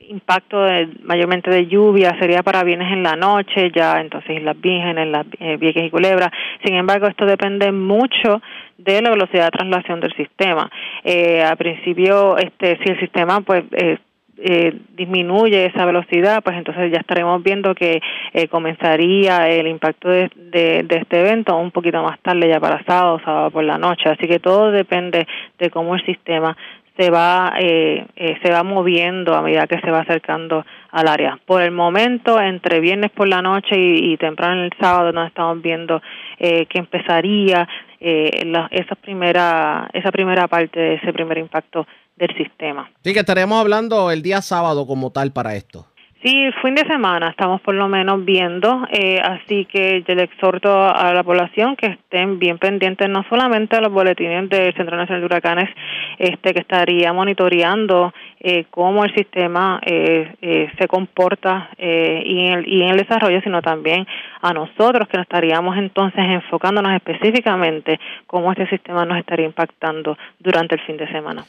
impactos mayormente de lluvia sería para bienes en la noche, ya entonces las vírgenes, las eh, vieques y culebras. Sin embargo, esto depende mucho de la velocidad de traslación del sistema. Eh, al principio, este, si el sistema pues eh, eh, disminuye esa velocidad, pues entonces ya estaremos viendo que eh, comenzaría el impacto de, de, este evento un poquito más tarde, ya para sábado, sábado por la noche. Así que todo depende de cómo el sistema se va eh, eh, se va moviendo a medida que se va acercando al área. Por el momento, entre viernes por la noche y, temprano en el sábado, nos estamos viendo eh, que empezaría eh, la, esa primera esa primera parte de ese primer impacto del sistema. Sí, que estaremos hablando el día sábado como tal para esto. Sí, fin de semana estamos por lo menos viendo, eh, así que yo le exhorto a la población que estén bien pendientes no solamente a los boletines del Centro Nacional de Huracanes, este que estaría monitoreando eh, cómo el sistema eh, eh se comporta eh, y, en el, y en el desarrollo, sino también a nosotros que nos estaríamos entonces enfocándonos específicamente cómo este sistema nos estaría impactando durante el fin de semana.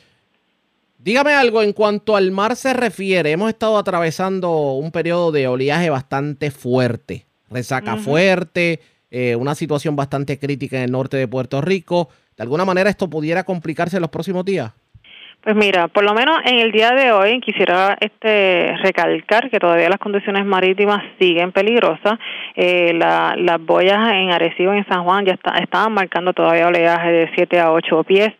Dígame algo en cuanto al mar se refiere. Hemos estado atravesando un periodo de oleaje bastante fuerte, resaca fuerte, eh, una situación bastante crítica en el norte de Puerto Rico. ¿De alguna manera esto pudiera complicarse en los próximos días? Pues mira, por lo menos en el día de hoy quisiera este recalcar que todavía las condiciones marítimas siguen peligrosas. Eh, las boyas en Arecibo, en San Juan, ya está, estaban marcando todavía oleaje de 7 a 8 pies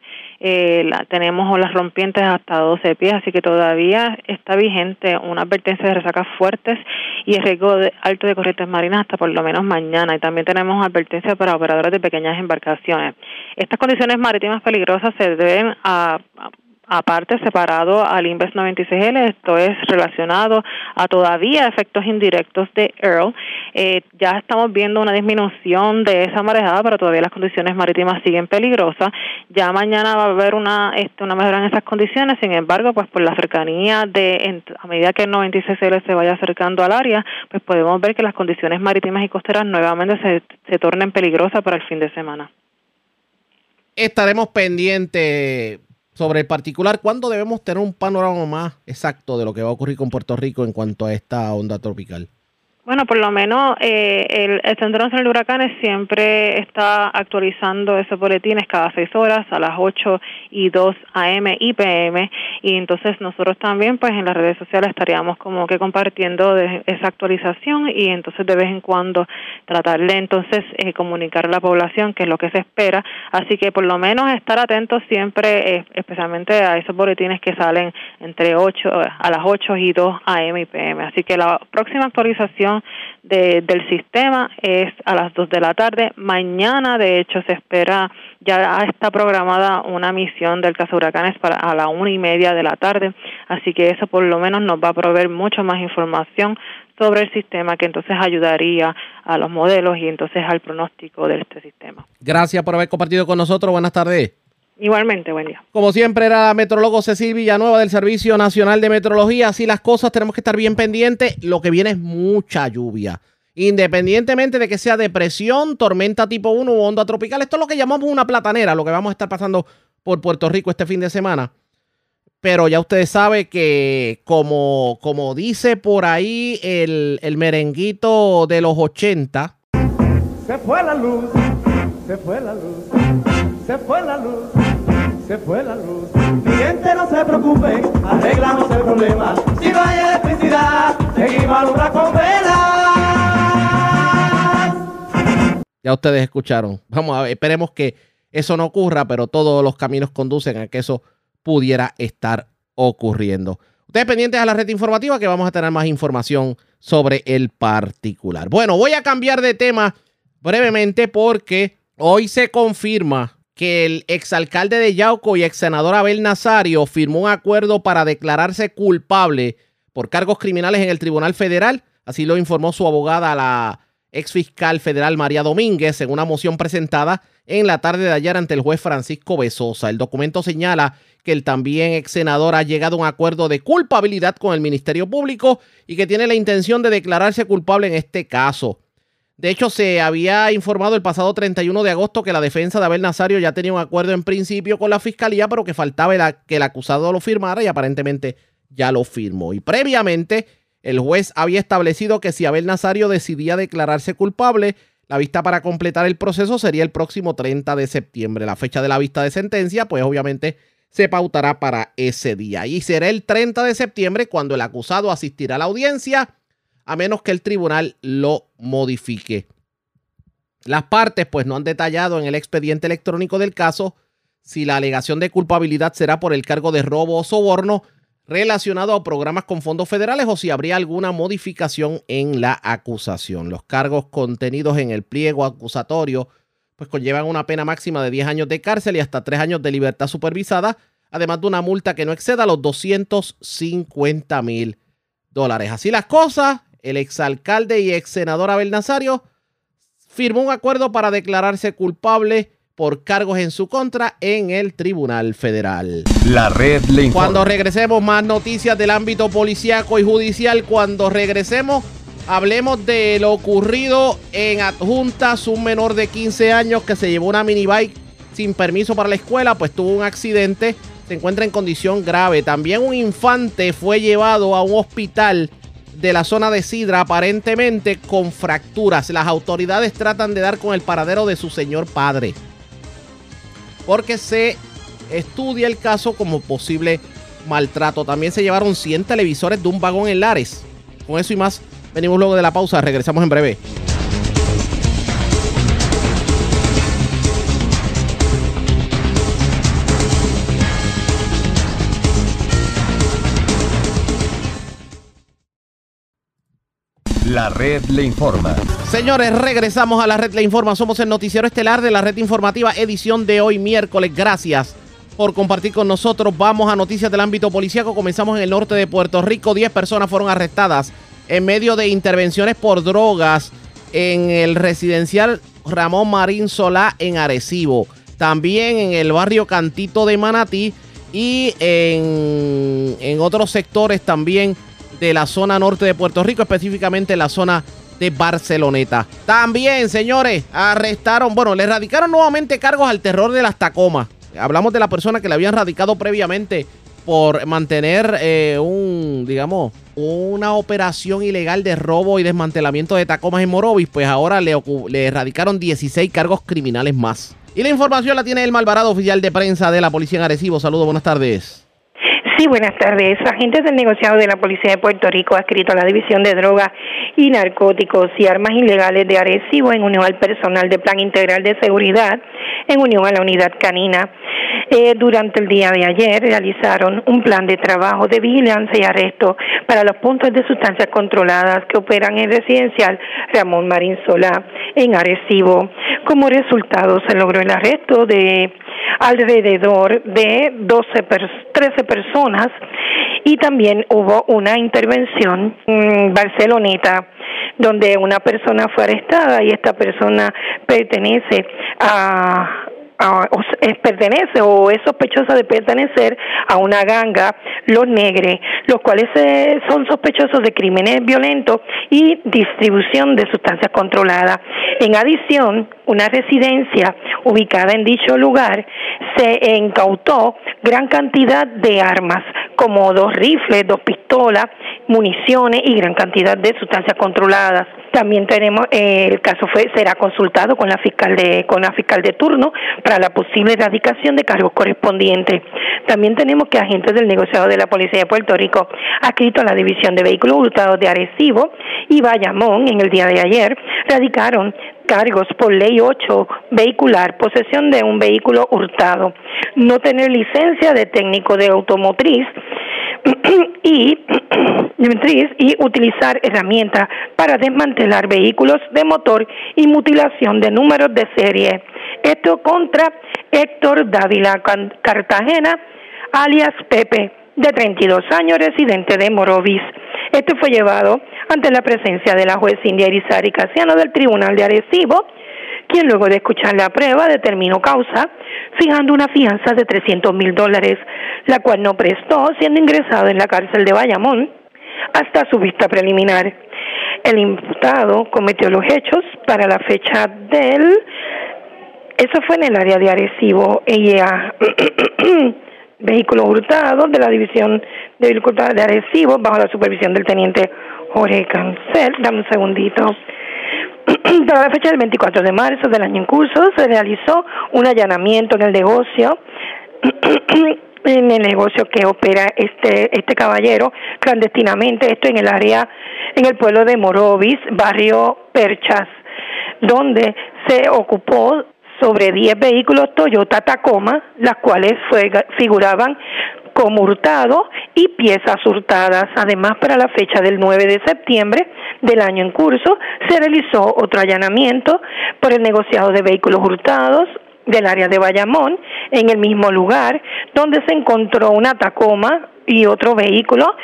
eh, la, tenemos las rompientes hasta 12 pies, así que todavía está vigente una advertencia de resacas fuertes y el riesgo de, alto de corrientes marinas hasta por lo menos mañana. Y también tenemos advertencia para operadores de pequeñas embarcaciones. Estas condiciones marítimas peligrosas se deben a aparte separado al Inves 96L, esto es relacionado a todavía efectos indirectos de Earl. Eh, ya estamos viendo una disminución de esa marejada, pero todavía las condiciones marítimas siguen peligrosas. Ya mañana va a haber una, este, una mejora en esas condiciones, sin embargo, pues por la cercanía de, a medida que el 96L se vaya acercando al área, pues podemos ver que las condiciones marítimas y costeras nuevamente se, se tornen peligrosas para el fin de semana. Estaremos pendientes sobre el particular, ¿cuándo debemos tener un panorama más exacto de lo que va a ocurrir con Puerto Rico en cuanto a esta onda tropical? Bueno, por lo menos eh, el, Centro Nacional de Huracanes siempre está actualizando esos boletines cada seis horas a las 8 y 2 AM y PM y entonces nosotros también pues en las redes sociales estaríamos como que compartiendo de esa actualización y entonces de vez en cuando tratar de entonces eh, comunicar a la población qué es lo que se espera. Así que por lo menos estar atentos siempre, eh, especialmente a esos boletines que salen entre 8 a las 8 y 2 AM y PM. Así que la próxima actualización del sistema es a las 2 de la tarde. Mañana, de hecho, se espera, ya está programada una misión del caso huracanes para a la una y media de la tarde, así que eso por lo menos nos va a proveer mucho más información sobre el sistema que entonces ayudaría a los modelos y entonces al pronóstico de este sistema. Gracias por haber compartido con nosotros. Buenas tardes. Igualmente, buen día. Como siempre, era la metrólogo Cecil Villanueva del Servicio Nacional de Meteorología. Así las cosas, tenemos que estar bien pendientes. Lo que viene es mucha lluvia. Independientemente de que sea depresión, tormenta tipo 1 o onda tropical, esto es lo que llamamos una platanera, lo que vamos a estar pasando por Puerto Rico este fin de semana. Pero ya ustedes saben que, como, como dice por ahí el, el merenguito de los 80, se fue la luz, se fue la luz. Se fue la luz, se fue la luz. Mi gente no se preocupe, arreglamos el problema. Si no hay electricidad, seguimos alumbrar con velas. Ya ustedes escucharon. Vamos a ver, esperemos que eso no ocurra, pero todos los caminos conducen a que eso pudiera estar ocurriendo. Ustedes pendientes a la red informativa que vamos a tener más información sobre el particular. Bueno, voy a cambiar de tema brevemente porque hoy se confirma que el exalcalde de Yauco y ex senador Abel Nazario firmó un acuerdo para declararse culpable por cargos criminales en el Tribunal Federal. Así lo informó su abogada, la ex fiscal federal María Domínguez, en una moción presentada en la tarde de ayer ante el juez Francisco Besosa. El documento señala que el también ex senador ha llegado a un acuerdo de culpabilidad con el Ministerio Público y que tiene la intención de declararse culpable en este caso. De hecho, se había informado el pasado 31 de agosto que la defensa de Abel Nazario ya tenía un acuerdo en principio con la fiscalía, pero que faltaba que el acusado lo firmara y aparentemente ya lo firmó. Y previamente, el juez había establecido que si Abel Nazario decidía declararse culpable, la vista para completar el proceso sería el próximo 30 de septiembre. La fecha de la vista de sentencia, pues obviamente se pautará para ese día. Y será el 30 de septiembre cuando el acusado asistirá a la audiencia a menos que el tribunal lo modifique. Las partes pues no han detallado en el expediente electrónico del caso si la alegación de culpabilidad será por el cargo de robo o soborno relacionado a programas con fondos federales o si habría alguna modificación en la acusación. Los cargos contenidos en el pliego acusatorio pues conllevan una pena máxima de 10 años de cárcel y hasta 3 años de libertad supervisada, además de una multa que no exceda los 250 mil dólares. Así las cosas, el exalcalde y ex senador Abel Nazario firmó un acuerdo para declararse culpable por cargos en su contra en el Tribunal Federal. La red le informa. Cuando regresemos, más noticias del ámbito policíaco y judicial. Cuando regresemos, hablemos de lo ocurrido en Adjuntas, un menor de 15 años que se llevó una minibike sin permiso para la escuela, pues tuvo un accidente, se encuentra en condición grave. También un infante fue llevado a un hospital de la zona de Sidra, aparentemente con fracturas. Las autoridades tratan de dar con el paradero de su señor padre. Porque se estudia el caso como posible maltrato. También se llevaron 100 televisores de un vagón en Lares. Con eso y más, venimos luego de la pausa. Regresamos en breve. La red le informa. Señores, regresamos a la red le informa. Somos el noticiero estelar de la red informativa, edición de hoy miércoles. Gracias por compartir con nosotros. Vamos a noticias del ámbito policíaco. Comenzamos en el norte de Puerto Rico. Diez personas fueron arrestadas en medio de intervenciones por drogas en el residencial Ramón Marín Solá en Arecibo. También en el barrio Cantito de Manatí y en, en otros sectores también de la zona norte de Puerto Rico, específicamente la zona de Barceloneta. También, señores, arrestaron, bueno, le radicaron nuevamente cargos al terror de las Tacomas. Hablamos de la persona que le habían radicado previamente por mantener eh, un, digamos, una operación ilegal de robo y desmantelamiento de Tacomas en Morovis, pues ahora le, le erradicaron 16 cargos criminales más. Y la información la tiene el Malvarado, oficial de prensa de la Policía en Arecibo. Saludos, buenas tardes. Sí, buenas tardes. Agentes del negociado de la Policía de Puerto Rico ha escrito a la División de Drogas y Narcóticos y Armas Ilegales de Arecibo en unión al personal de Plan Integral de Seguridad, en unión a la Unidad Canina. Eh, durante el día de ayer realizaron un plan de trabajo de vigilancia y arresto para los puntos de sustancias controladas que operan en residencial Ramón Marín Solá en Arecibo. Como resultado se logró el arresto de alrededor de 12 13 personas y también hubo una intervención en Barceloneta donde una persona fue arrestada y esta persona pertenece a es, pertenece o es sospechosa de pertenecer a una ganga, los negres, los cuales eh, son sospechosos de crímenes violentos y distribución de sustancias controladas. En adición, una residencia ubicada en dicho lugar se incautó gran cantidad de armas, como dos rifles, dos pistolas, municiones y gran cantidad de sustancias controladas. También tenemos eh, el caso fue será consultado con la fiscal de con la fiscal de turno para la posible erradicación de cargos correspondientes. También tenemos que agentes del negociado de la Policía de Puerto Rico ha escrito a la División de Vehículos Hurtados de Arecibo y Bayamón en el día de ayer radicaron cargos por ley 8 vehicular, posesión de un vehículo hurtado, no tener licencia de técnico de automotriz, y, y utilizar herramientas para desmantelar vehículos de motor y mutilación de números de serie. Esto contra Héctor Dávila Cartagena, alias Pepe, de 32 años, residente de Morovis. Esto fue llevado ante la presencia de la juez India Irizarry Casiano del Tribunal de Arecibo, quien luego de escuchar la prueba determinó causa, fijando una fianza de 300 mil dólares, la cual no prestó, siendo ingresado en la cárcel de Bayamón hasta su vista preliminar. El imputado cometió los hechos para la fecha del... Eso fue en el área de Arecibo. Ella vehículos hurtados de la División de Vehículos de Arecibo bajo la supervisión del teniente Jorge Cancel. Dame un segundito. Para la fecha del 24 de marzo del año en curso se realizó un allanamiento en el negocio en el negocio que opera este este caballero clandestinamente esto en el área en el pueblo de Morovis barrio Perchas donde se ocupó sobre 10 vehículos Toyota Tacoma, las cuales figuraban como hurtado y piezas hurtadas. Además, para la fecha del 9 de septiembre del año en curso, se realizó otro allanamiento por el negociado de vehículos hurtados del área de Bayamón, en el mismo lugar, donde se encontró una Tacoma y otro vehículo,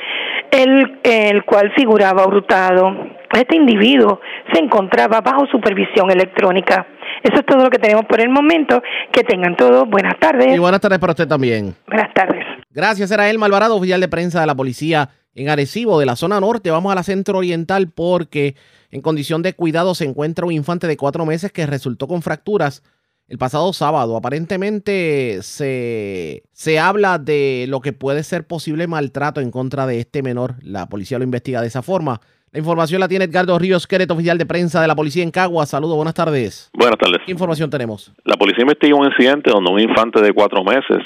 el, el cual figuraba hurtado. Este individuo se encontraba bajo supervisión electrónica. Eso es todo lo que tenemos por el momento. Que tengan todos buenas tardes. Y buenas tardes para usted también. Buenas tardes. Gracias, era el Alvarado, oficial de prensa de la policía en Arecibo, de la zona norte. Vamos a la centro oriental porque en condición de cuidado se encuentra un infante de cuatro meses que resultó con fracturas el pasado sábado. Aparentemente se, se habla de lo que puede ser posible maltrato en contra de este menor. La policía lo investiga de esa forma. La información la tiene Edgardo Ríos Queret, oficial de prensa de la policía en Cagua. Saludos, buenas tardes. Buenas tardes. ¿Qué información tenemos? La policía investiga un incidente donde un infante de cuatro meses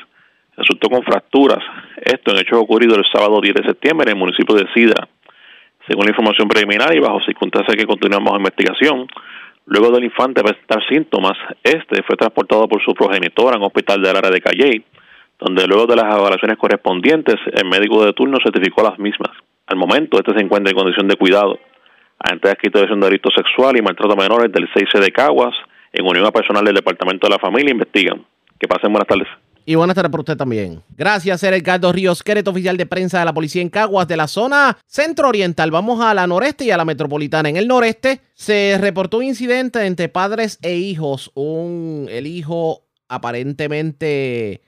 resultó con fracturas. Esto en hecho ocurrido el sábado 10 de septiembre en el municipio de Sida. Según la información preliminar y bajo circunstancias que continuamos la investigación, luego del infante presentar síntomas, este fue transportado por su progenitora en un hospital del área de Calley, donde luego de las evaluaciones correspondientes, el médico de turno certificó las mismas. Al momento, este se encuentra en condición de cuidado. Agentes escrito de delito sexual y maltrato a menores del 6C de Caguas, en unión a personal del Departamento de la Familia, investigan. Que pasen buenas tardes. Y buenas tardes para usted también. Gracias, ser Edgardo Ríos Queret, oficial de prensa de la policía en Caguas, de la zona centro-oriental. Vamos a la noreste y a la metropolitana. En el noreste se reportó un incidente entre padres e hijos. Un, el hijo aparentemente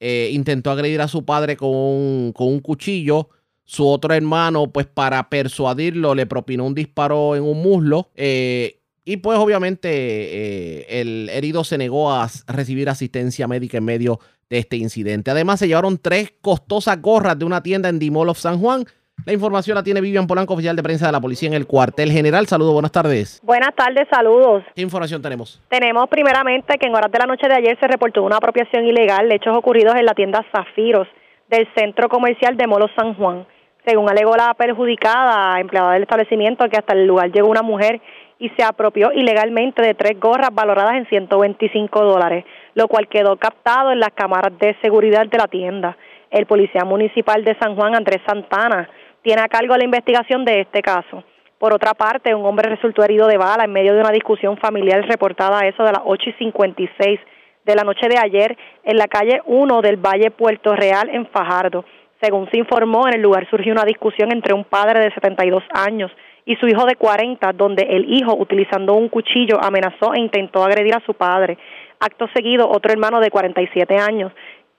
eh, intentó agredir a su padre con con un cuchillo. Su otro hermano, pues para persuadirlo, le propinó un disparo en un muslo. Eh, y pues obviamente eh, el herido se negó a recibir asistencia médica en medio de este incidente. Además se llevaron tres costosas gorras de una tienda en Dimol of San Juan. La información la tiene Vivian Polanco, oficial de prensa de la policía en el cuartel general. Saludos, buenas tardes. Buenas tardes, saludos. ¿Qué información tenemos? Tenemos primeramente que en horas de la noche de ayer se reportó una apropiación ilegal de hechos ocurridos en la tienda Zafiros del centro comercial de Molo San Juan. Según alegó la perjudicada empleada del establecimiento, que hasta el lugar llegó una mujer y se apropió ilegalmente de tres gorras valoradas en 125 dólares, lo cual quedó captado en las cámaras de seguridad de la tienda. El policía municipal de San Juan, Andrés Santana, tiene a cargo la investigación de este caso. Por otra parte, un hombre resultó herido de bala en medio de una discusión familiar reportada a eso de las 8 y 56 de la noche de ayer en la calle 1 del Valle Puerto Real en Fajardo. Según se informó, en el lugar surgió una discusión entre un padre de 72 años y su hijo de 40, donde el hijo, utilizando un cuchillo, amenazó e intentó agredir a su padre. Acto seguido, otro hermano de 47 años,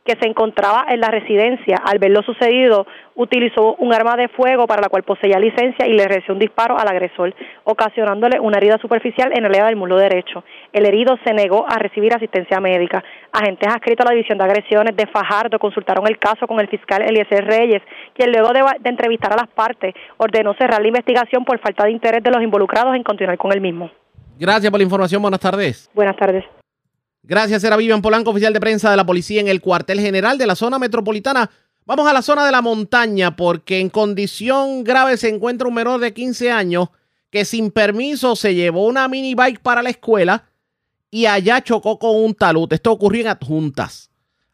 que se encontraba en la residencia. Al ver lo sucedido, utilizó un arma de fuego para la cual poseía licencia y le realizó un disparo al agresor, ocasionándole una herida superficial en el área del muslo derecho. El herido se negó a recibir asistencia médica. Agentes adscritos a la División de Agresiones de Fajardo consultaron el caso con el fiscal Eliezer Reyes, quien luego de, de entrevistar a las partes ordenó cerrar la investigación por falta de interés de los involucrados en continuar con el mismo. Gracias por la información. Buenas tardes. Buenas tardes. Gracias, era Vivian Polanco, oficial de prensa de la policía en el cuartel general de la zona metropolitana. Vamos a la zona de la montaña porque en condición grave se encuentra un menor de 15 años que sin permiso se llevó una mini bike para la escuela y allá chocó con un talud. Esto ocurrió en adjuntas.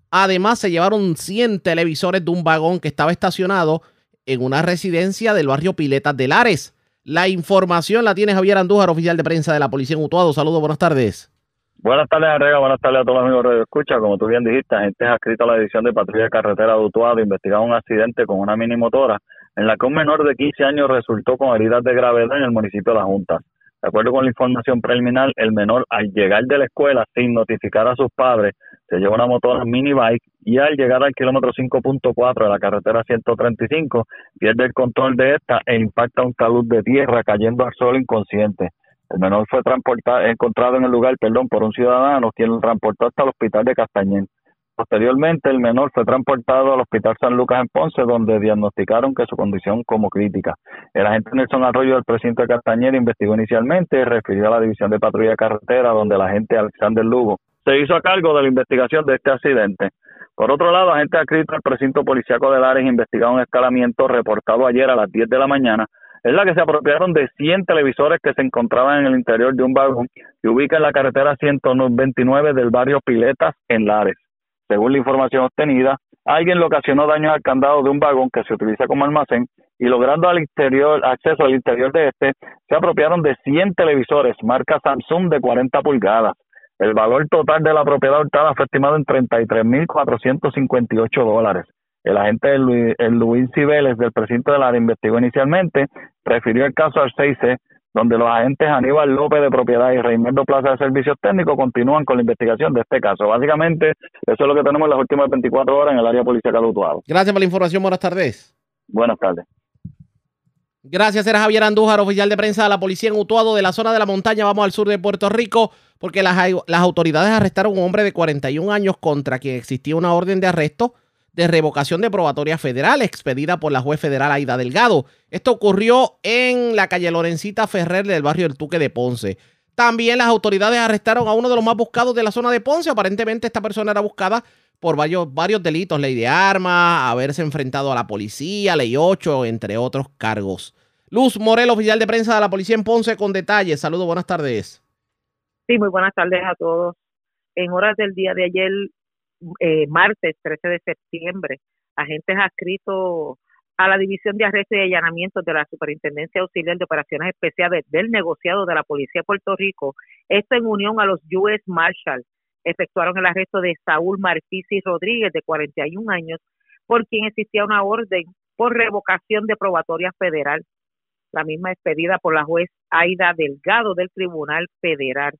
Además, se llevaron 100 televisores de un vagón que estaba estacionado en una residencia del barrio Piletas de Lares. La información la tiene Javier Andújar, oficial de prensa de la Policía en Utuado. Saludos, buenas tardes. Buenas tardes, Arrega. Buenas tardes a todos los amigos de Escucha. Como tú bien dijiste, agentes adscritos a la División de Patrulla Carretera de Utuado un accidente con una mini motora en la que un menor de 15 años resultó con heridas de gravedad en el municipio de La Junta. De acuerdo con la información preliminar, el menor al llegar de la escuela sin notificar a sus padres se lleva una motora mini bike y al llegar al kilómetro 5.4 de la carretera 135 pierde el control de esta e impacta un talud de tierra cayendo al suelo inconsciente. El menor fue transportado, encontrado en el lugar, perdón, por un ciudadano quien lo transportó hasta el hospital de Castañén. Posteriormente, el menor fue transportado al Hospital San Lucas en Ponce, donde diagnosticaron que su condición como crítica. El agente Nelson Arroyo del presidente de Castañer investigó inicialmente y refirió a la División de Patrulla Carretera, donde el agente Alexander Lugo se hizo a cargo de la investigación de este accidente. Por otro lado, agentes adscritos al precinto policiaco de Lares investigaron un escalamiento reportado ayer a las 10 de la mañana es la que se apropiaron de 100 televisores que se encontraban en el interior de un vagón que ubica en la carretera 129 del barrio Piletas en Lares. Según la información obtenida, alguien le ocasionó daños al candado de un vagón que se utiliza como almacén y logrando al interior, acceso al interior de este, se apropiaron de 100 televisores marca Samsung de 40 pulgadas. El valor total de la propiedad hurtada fue estimado en 33.458 dólares. El agente Luis, Luis Cibeles del precinto del área investigó inicialmente, refirió el caso al 6C, donde los agentes Aníbal López de Propiedad y Reinaldo Plaza de Servicios Técnicos continúan con la investigación de este caso. Básicamente, eso es lo que tenemos en las últimas 24 horas en el área policial de Utuado. Gracias por la información. Buenas tardes. Buenas tardes. Gracias, era Javier Andújar, oficial de prensa de la policía en Utuado, de la zona de la montaña. Vamos al sur de Puerto Rico, porque las, las autoridades arrestaron a un hombre de 41 años contra quien existía una orden de arresto de revocación de probatoria federal expedida por la juez federal Aida Delgado. Esto ocurrió en la calle Lorencita Ferrer del barrio del Tuque de Ponce. También las autoridades arrestaron a uno de los más buscados de la zona de Ponce. Aparentemente esta persona era buscada por varios, varios delitos, ley de armas, haberse enfrentado a la policía, ley 8, entre otros cargos. Luz Morel, oficial de prensa de la policía en Ponce, con detalles. Saludos, buenas tardes. Sí, muy buenas tardes a todos. En horas del día de ayer, eh, martes 13 de septiembre, agentes adscritos a la División de Arrestos y Allanamientos de la Superintendencia Auxiliar de Operaciones Especiales del negociado de la Policía de Puerto Rico, esto en unión a los US Marshals, efectuaron el arresto de Saúl Martisi Rodríguez, de 41 años, por quien existía una orden por revocación de probatoria federal, la misma expedida por la juez Aida Delgado del Tribunal Federal.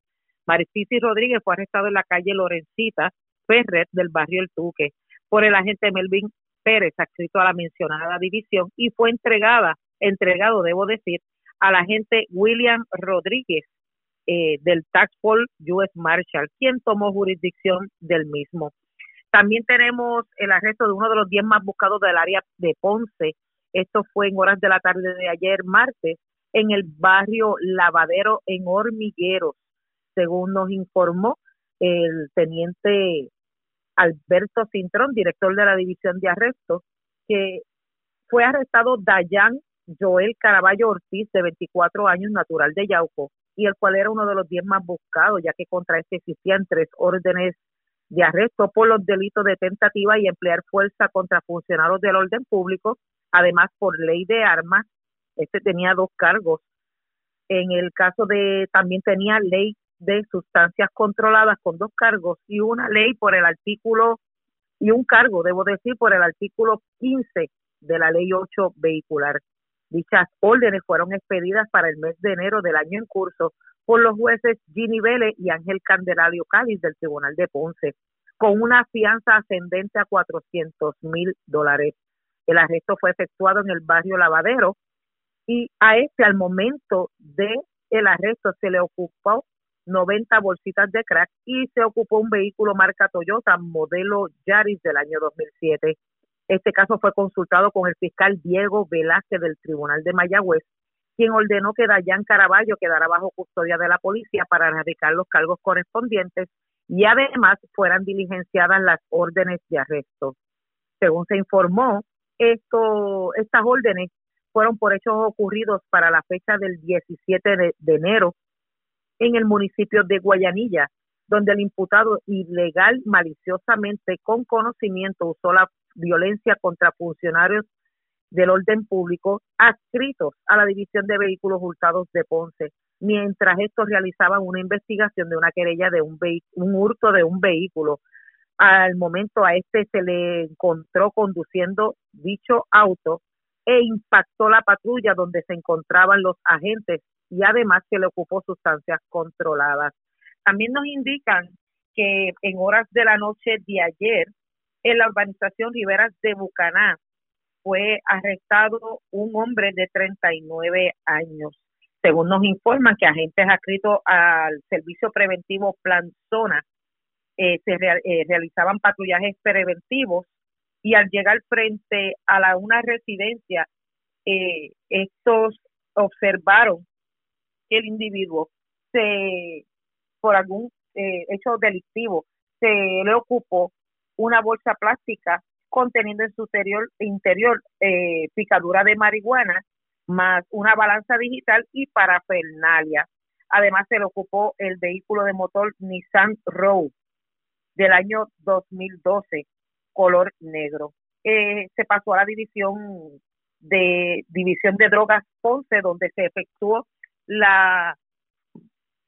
Martisi Rodríguez fue arrestado en la calle Lorencita Ferret del barrio El Tuque por el agente Melvin Pérez, adscrito a la mencionada división, y fue entregada, entregado, debo decir, al agente William Rodríguez eh, del Tax US Marshal, quien tomó jurisdicción del mismo. También tenemos el arresto de uno de los 10 más buscados del área de Ponce. Esto fue en horas de la tarde de ayer, martes, en el barrio Lavadero en Hormigueros, según nos informó el teniente Alberto Cintrón, director de la División de Arrestos, que fue arrestado Dayan Joel Caraballo Ortiz, de 24 años, natural de Yauco, y el cual era uno de los 10 más buscados, ya que contra este existían tres órdenes de arresto por los delitos de tentativa y emplear fuerza contra funcionarios del orden público, además por ley de armas, este tenía dos cargos. En el caso de, también tenía ley de sustancias controladas con dos cargos y una ley por el artículo y un cargo, debo decir, por el artículo 15 de la ley 8 vehicular. Dichas órdenes fueron expedidas para el mes de enero del año en curso por los jueces Ginny Vélez y Ángel Candelario Cádiz del Tribunal de Ponce, con una fianza ascendente a 400 mil dólares. El arresto fue efectuado en el barrio Lavadero y a este, al momento de el arresto, se le ocupó 90 bolsitas de crack y se ocupó un vehículo marca Toyota modelo Yaris del año 2007. Este caso fue consultado con el fiscal Diego Velázquez del Tribunal de Mayagüez, quien ordenó que Dayan Caraballo quedara bajo custodia de la policía para erradicar los cargos correspondientes y además fueran diligenciadas las órdenes de arresto. Según se informó, esto, estas órdenes fueron por hechos ocurridos para la fecha del 17 de enero en el municipio de Guayanilla, donde el imputado ilegal, maliciosamente, con conocimiento, usó la violencia contra funcionarios del orden público adscritos a la División de Vehículos Hurtados de Ponce, mientras estos realizaban una investigación de una querella de un, un hurto de un vehículo. Al momento a este se le encontró conduciendo dicho auto e impactó la patrulla donde se encontraban los agentes y además se le ocupó sustancias controladas. También nos indican que en horas de la noche de ayer, en la urbanización Riberas de Bucaná, fue arrestado un hombre de 39 años. Según nos informan que agentes adscritos al servicio preventivo Plan Zona eh, se eh, realizaban patrullajes preventivos y al llegar frente a la, una residencia, eh, estos observaron que el individuo se, por algún hecho delictivo, se le ocupó una bolsa plástica conteniendo en su interior, interior eh, picadura de marihuana, más una balanza digital y parafernalia. Además, se le ocupó el vehículo de motor Nissan Rogue del año 2012, color negro. Eh, se pasó a la división de división de drogas Ponce, donde se efectuó la,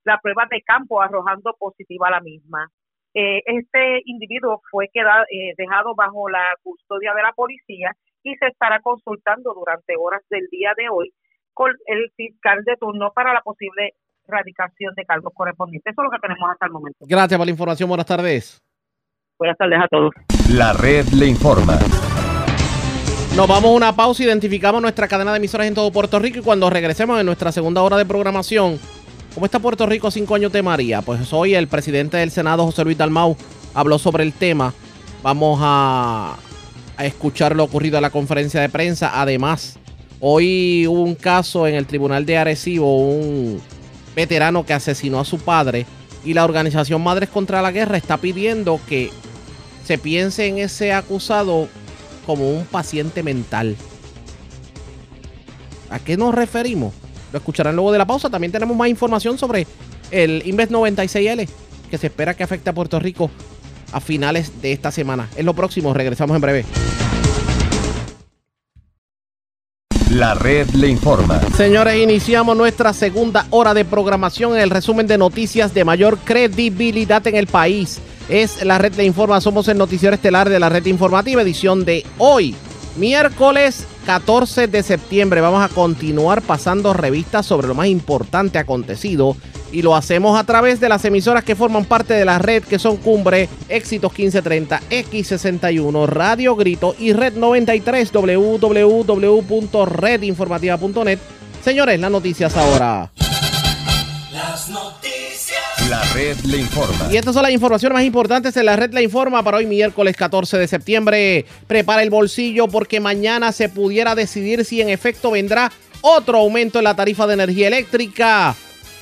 la prueba de campo arrojando positiva a la misma. Eh, este individuo fue quedado, eh, dejado bajo la custodia de la policía y se estará consultando durante horas del día de hoy con el fiscal de turno para la posible radicación de cargos correspondientes. Eso es lo que tenemos hasta el momento. Gracias por la información. Buenas tardes. Buenas tardes a todos. La red le informa. Nos vamos a una pausa, identificamos nuestra cadena de emisoras en todo Puerto Rico y cuando regresemos en nuestra segunda hora de programación ¿Cómo está Puerto Rico cinco años de María? Pues hoy el presidente del Senado, José Luis Dalmau, habló sobre el tema. Vamos a, escuchar lo ocurrido en la conferencia de prensa. Además, hoy hubo un caso en el tribunal de Arecibo, un veterano que asesinó a su padre y la organización Madres contra la Guerra está pidiendo que se piense en ese acusado como un paciente mental. ¿A qué nos referimos? Lo escucharán luego de la pausa. También tenemos más información sobre el Invest 96L que se espera que afecte a Puerto Rico a finales de esta semana. Es lo próximo. Regresamos en breve. La red le informa. Señores, iniciamos nuestra segunda hora de programación en el resumen de noticias de mayor credibilidad en el país. Es la red le informa. Somos el noticiero estelar de la red informativa, edición de hoy, miércoles 14 de septiembre vamos a continuar pasando revistas sobre lo más importante acontecido y lo hacemos a través de las emisoras que forman parte de la red que son Cumbre, Éxitos 1530, X61, Radio Grito y Red 93 www.redinformativa.net. Señores, las noticias ahora. Las noticias. La red informa. Y estas son las informaciones más importantes en la red le informa para hoy miércoles 14 de septiembre. Prepara el bolsillo porque mañana se pudiera decidir si en efecto vendrá otro aumento en la tarifa de energía eléctrica.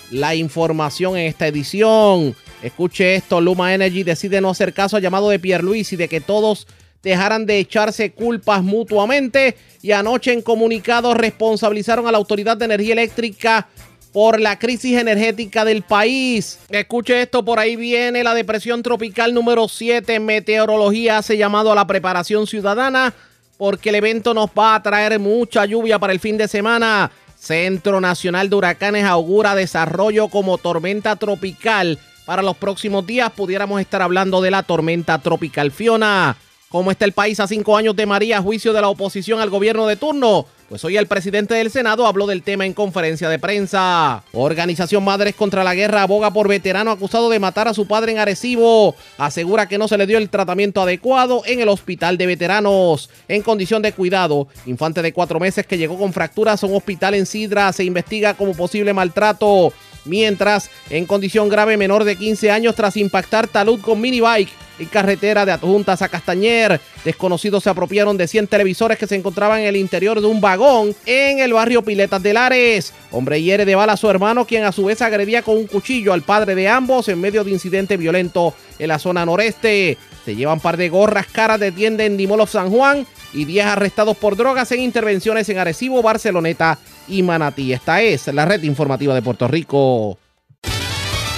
La información en esta edición. Escuche esto, Luma Energy decide no hacer caso al llamado de Pierre Luis y de que todos dejaran de echarse culpas mutuamente y anoche en comunicado responsabilizaron a la Autoridad de Energía Eléctrica por la crisis energética del país. Escuche esto, por ahí viene la depresión tropical número 7. Meteorología hace llamado a la preparación ciudadana porque el evento nos va a traer mucha lluvia para el fin de semana. Centro Nacional de Huracanes augura desarrollo como tormenta tropical. Para los próximos días pudiéramos estar hablando de la tormenta tropical Fiona. ¿Cómo está el país a cinco años de María? Juicio de la oposición al gobierno de turno. Pues hoy el presidente del Senado habló del tema en conferencia de prensa. Organización Madres contra la Guerra aboga por veterano acusado de matar a su padre en Arecibo. Asegura que no se le dio el tratamiento adecuado en el hospital de veteranos. En condición de cuidado, infante de cuatro meses que llegó con fracturas a un hospital en Sidra se investiga como posible maltrato. Mientras, en condición grave, menor de 15 años tras impactar talud con minibike en carretera de Adjuntas a Castañer. Desconocidos se apropiaron de 100 televisores que se encontraban en el interior de un vagón en el barrio Piletas de Lares. Hombre hiere de bala a su hermano, quien a su vez agredía con un cuchillo al padre de ambos en medio de incidente violento en la zona noreste. Se llevan par de gorras caras de tienda en Dimolov San Juan y 10 arrestados por drogas en intervenciones en Arecibo, Barceloneta y Manatí. Esta es la red informativa de Puerto Rico.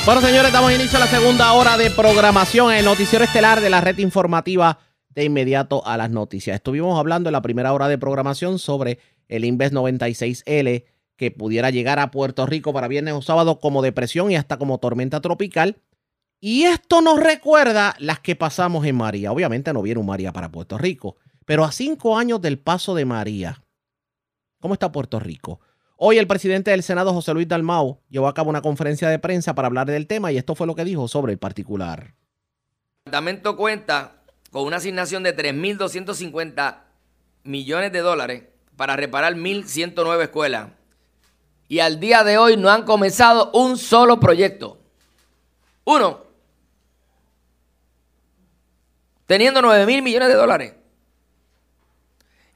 Bueno, señores, damos inicio a la segunda hora de programación en el noticiero estelar de la red informativa de inmediato a las noticias. Estuvimos hablando en la primera hora de programación sobre el Inves 96L que pudiera llegar a Puerto Rico para viernes o sábado como depresión y hasta como tormenta tropical. Y esto nos recuerda las que pasamos en María. Obviamente no viene un María para Puerto Rico, pero a cinco años del paso de María, ¿cómo está Puerto Rico? Hoy el presidente del Senado, José Luis Dalmau, llevó a cabo una conferencia de prensa para hablar del tema y esto fue lo que dijo sobre el particular. El departamento cuenta con una asignación de 3.250 millones de dólares para reparar 1.109 escuelas. Y al día de hoy no han comenzado un solo proyecto. Uno. Teniendo 9 mil millones de dólares.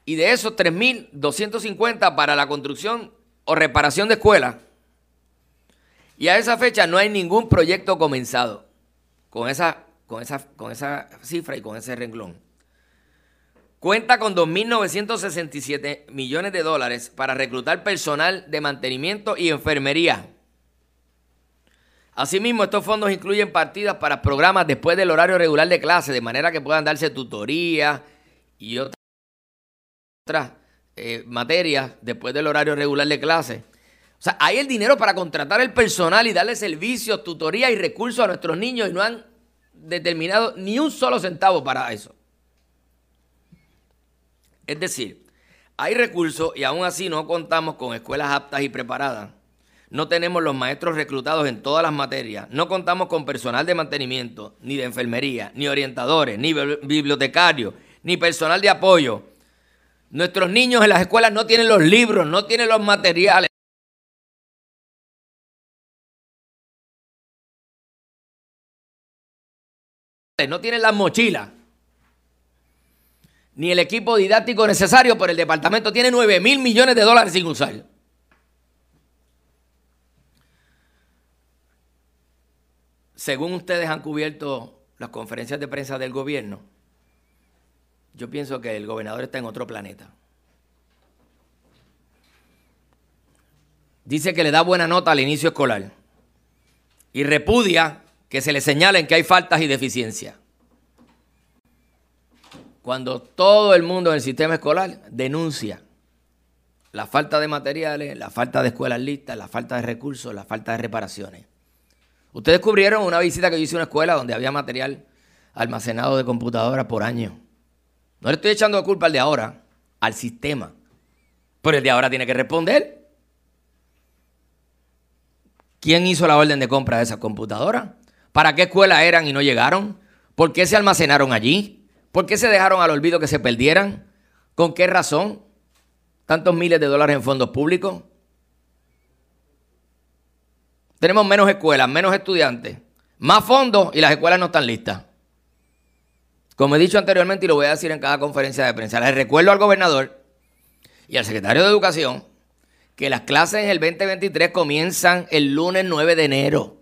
Y de esos 3.250 para la construcción o reparación de escuelas. Y a esa fecha no hay ningún proyecto comenzado con esa, con esa, con esa cifra y con ese renglón. Cuenta con 2.967 millones de dólares para reclutar personal de mantenimiento y enfermería. Asimismo, estos fondos incluyen partidas para programas después del horario regular de clase, de manera que puedan darse tutorías y otras eh, materias después del horario regular de clase. O sea, hay el dinero para contratar el personal y darle servicios, tutoría y recursos a nuestros niños y no han determinado ni un solo centavo para eso. Es decir, hay recursos y aún así no contamos con escuelas aptas y preparadas. No tenemos los maestros reclutados en todas las materias. No contamos con personal de mantenimiento, ni de enfermería, ni orientadores, ni bibliotecarios, ni personal de apoyo Nuestros niños en las escuelas no tienen los libros, no tienen los materiales. No tienen las mochilas. Ni el equipo didáctico necesario por el departamento. Tiene 9 mil millones de dólares sin usar. Según ustedes han cubierto las conferencias de prensa del gobierno, yo pienso que el gobernador está en otro planeta. Dice que le da buena nota al inicio escolar y repudia que se le señalen que hay faltas y deficiencias. Cuando todo el mundo en el sistema escolar denuncia la falta de materiales, la falta de escuelas listas, la falta de recursos, la falta de reparaciones. Ustedes cubrieron una visita que yo hice a una escuela donde había material almacenado de computadoras por año. No le estoy echando culpa al de ahora, al sistema. Pero el de ahora tiene que responder. ¿Quién hizo la orden de compra de esas computadoras? ¿Para qué escuela eran y no llegaron? ¿Por qué se almacenaron allí? ¿Por qué se dejaron al olvido que se perdieran? ¿Con qué razón? Tantos miles de dólares en fondos públicos. Tenemos menos escuelas, menos estudiantes, más fondos y las escuelas no están listas. Como he dicho anteriormente y lo voy a decir en cada conferencia de prensa, les recuerdo al gobernador y al secretario de Educación que las clases en el 2023 comienzan el lunes 9 de enero.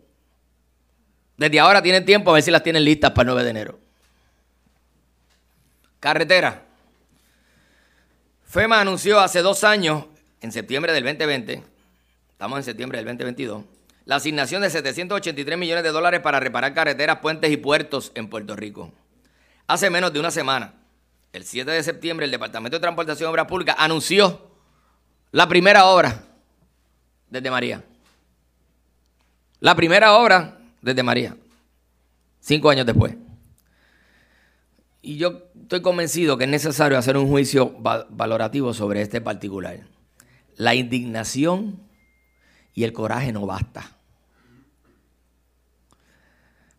Desde ahora tienen tiempo a ver si las tienen listas para el 9 de enero. Carretera. FEMA anunció hace dos años, en septiembre del 2020, estamos en septiembre del 2022, la asignación de 783 millones de dólares para reparar carreteras, puentes y puertos en Puerto Rico. Hace menos de una semana, el 7 de septiembre, el Departamento de Transportación y Obras Públicas anunció la primera obra desde María. La primera obra desde María, cinco años después. Y yo estoy convencido que es necesario hacer un juicio valorativo sobre este particular. La indignación y el coraje no basta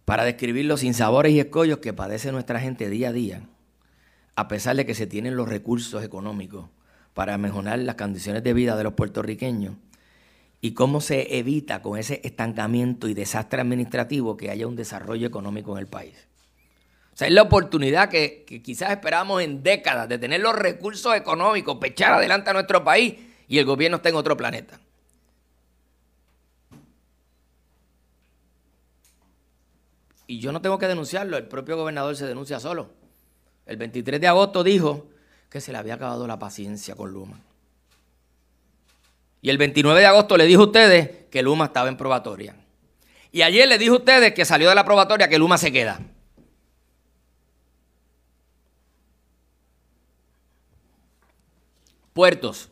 para describir los sinsabores y escollos que padece nuestra gente día a día, a pesar de que se tienen los recursos económicos para mejorar las condiciones de vida de los puertorriqueños y cómo se evita con ese estancamiento y desastre administrativo que haya un desarrollo económico en el país. O sea, es la oportunidad que, que quizás esperamos en décadas de tener los recursos económicos, pechar adelante a nuestro país y el gobierno está en otro planeta. Y yo no tengo que denunciarlo, el propio gobernador se denuncia solo. El 23 de agosto dijo que se le había acabado la paciencia con Luma. Y el 29 de agosto le dijo a ustedes que Luma estaba en probatoria. Y ayer le dije a ustedes que salió de la probatoria que Luma se queda. Puertos.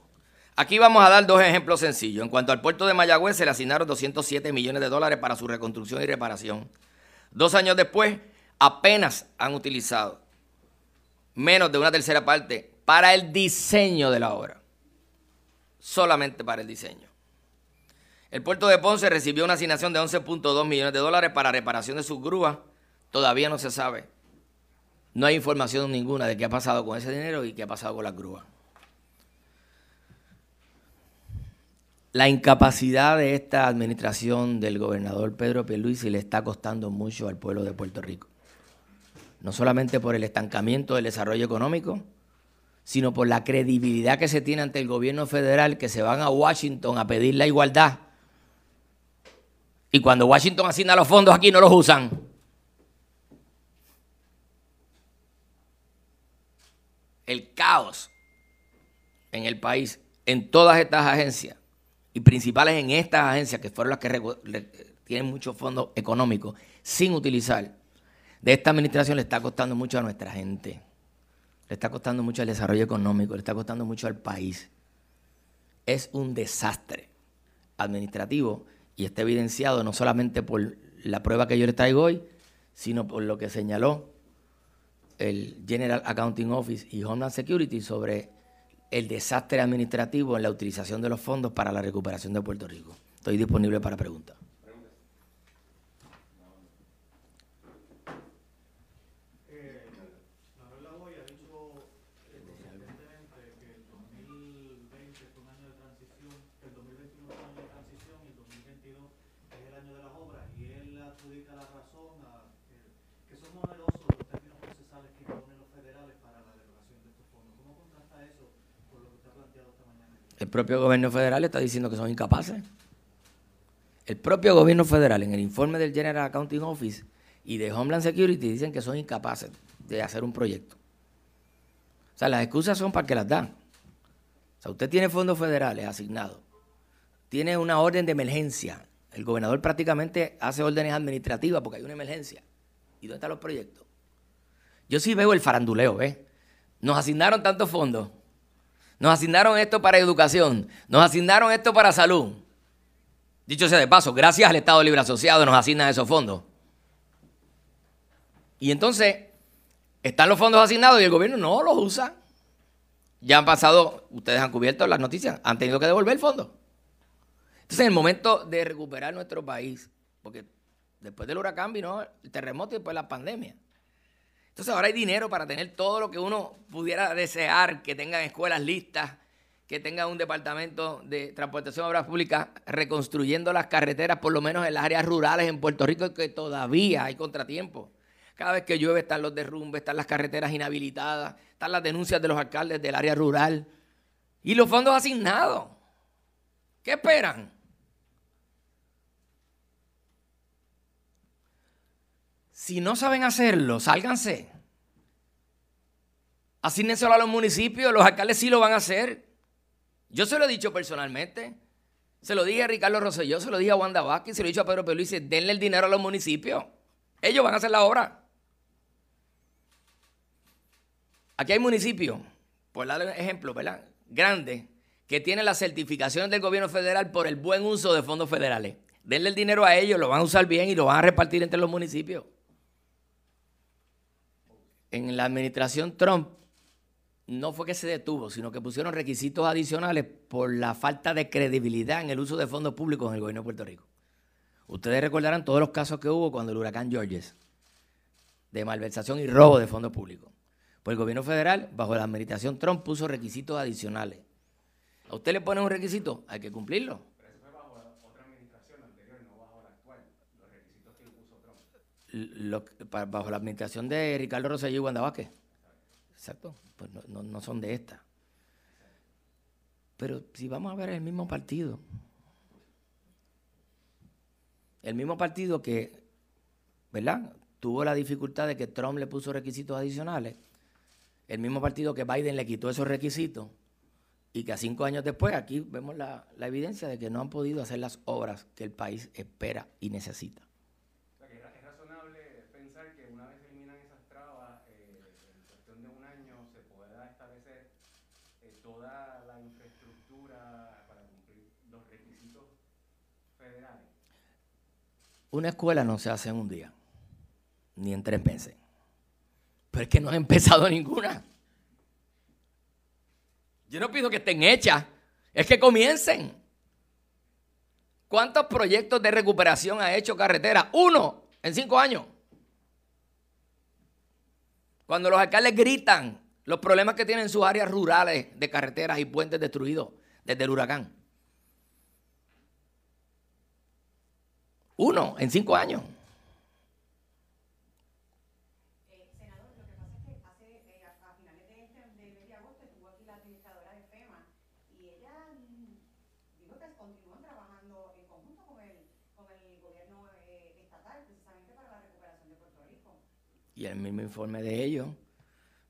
Aquí vamos a dar dos ejemplos sencillos. En cuanto al puerto de Mayagüez, se le asignaron 207 millones de dólares para su reconstrucción y reparación. Dos años después, apenas han utilizado menos de una tercera parte para el diseño de la obra. Solamente para el diseño. El puerto de Ponce recibió una asignación de 11.2 millones de dólares para reparación de sus grúas. Todavía no se sabe. No hay información ninguna de qué ha pasado con ese dinero y qué ha pasado con las grúas. La incapacidad de esta administración del gobernador Pedro Pierluisi le está costando mucho al pueblo de Puerto Rico. No solamente por el estancamiento del desarrollo económico, sino por la credibilidad que se tiene ante el gobierno federal que se van a Washington a pedir la igualdad. Y cuando Washington asigna los fondos aquí no los usan. El caos en el país, en todas estas agencias, y principales en estas agencias, que fueron las que tienen muchos fondos económicos sin utilizar, de esta administración le está costando mucho a nuestra gente. Le está costando mucho al desarrollo económico, le está costando mucho al país. Es un desastre administrativo y está evidenciado no solamente por la prueba que yo le traigo hoy, sino por lo que señaló el General Accounting Office y Homeland Security sobre el desastre administrativo en la utilización de los fondos para la recuperación de Puerto Rico. Estoy disponible para preguntas. El propio gobierno federal está diciendo que son incapaces. El propio gobierno federal, en el informe del General Accounting Office y de Homeland Security, dicen que son incapaces de hacer un proyecto. O sea, las excusas son para que las dan. O sea, usted tiene fondos federales asignados, tiene una orden de emergencia. El gobernador prácticamente hace órdenes administrativas porque hay una emergencia. ¿Y dónde están los proyectos? Yo sí veo el faranduleo, ¿ves? Nos asignaron tantos fondos nos asignaron esto para educación. Nos asignaron esto para salud. Dicho sea de paso, gracias al Estado Libre Asociado nos asignan esos fondos. Y entonces, están los fondos asignados y el gobierno no los usa. Ya han pasado, ustedes han cubierto las noticias, han tenido que devolver el fondo. Entonces, en el momento de recuperar nuestro país, porque después del huracán vino el terremoto y después la pandemia. Entonces ahora hay dinero para tener todo lo que uno pudiera desear, que tengan escuelas listas, que tengan un departamento de transportación de obras públicas reconstruyendo las carreteras, por lo menos en las áreas rurales en Puerto Rico, que todavía hay contratiempos. Cada vez que llueve están los derrumbes, están las carreteras inhabilitadas, están las denuncias de los alcaldes del área rural y los fondos asignados. ¿Qué esperan? Si no saben hacerlo, sálganse. Asígnenselo a los municipios, los alcaldes sí lo van a hacer. Yo se lo he dicho personalmente. Se lo dije a Ricardo Rosselló, se lo dije a Wanda Vázquez, se lo he dicho a Pedro Peluise, denle el dinero a los municipios. Ellos van a hacer la obra. Aquí hay municipios, por dar ejemplo, ¿verdad? Grandes, que tienen la certificación del gobierno federal por el buen uso de fondos federales. Denle el dinero a ellos, lo van a usar bien y lo van a repartir entre los municipios en la administración Trump no fue que se detuvo, sino que pusieron requisitos adicionales por la falta de credibilidad en el uso de fondos públicos en el gobierno de Puerto Rico. Ustedes recordarán todos los casos que hubo cuando el huracán Georges, de malversación y robo de fondos públicos. Pues el gobierno federal, bajo la administración Trump, puso requisitos adicionales. A usted le ponen un requisito, hay que cumplirlo. Bajo la administración de Ricardo Rosselló y Wanda Vázquez. Exacto, pues no, son de esta. Pero si vamos a ver el mismo partido, el mismo partido que, ¿verdad? Tuvo la dificultad de que Trump le puso requisitos adicionales, el mismo partido que Biden le quitó esos requisitos y que a cinco años después aquí vemos la, la evidencia de que no han podido hacer las obras que el país espera y necesita. Una escuela no se hace en un día, ni en tres meses. Pero es que no ha empezado ninguna. Yo no pido que estén hechas, es que comiencen. ¿Cuántos proyectos de recuperación ha hecho carretera? Uno en cinco años. Cuando los alcaldes gritan los problemas que tienen sus áreas rurales de carreteras y puentes destruidos desde el huracán. Uno en cinco años. Y el mismo informe de ellos,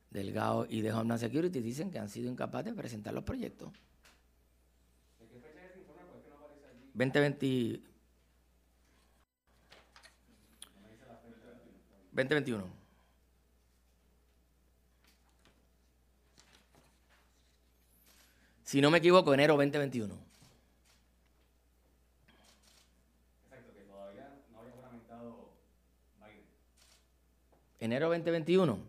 Delgado y de Homeland Security, dicen que han sido incapaces de presentar los proyectos. ¿De qué fecha es ese informe? ¿Por qué no aparece allí? 2020. 2021. Si no me equivoco, enero 2021. enero 2021.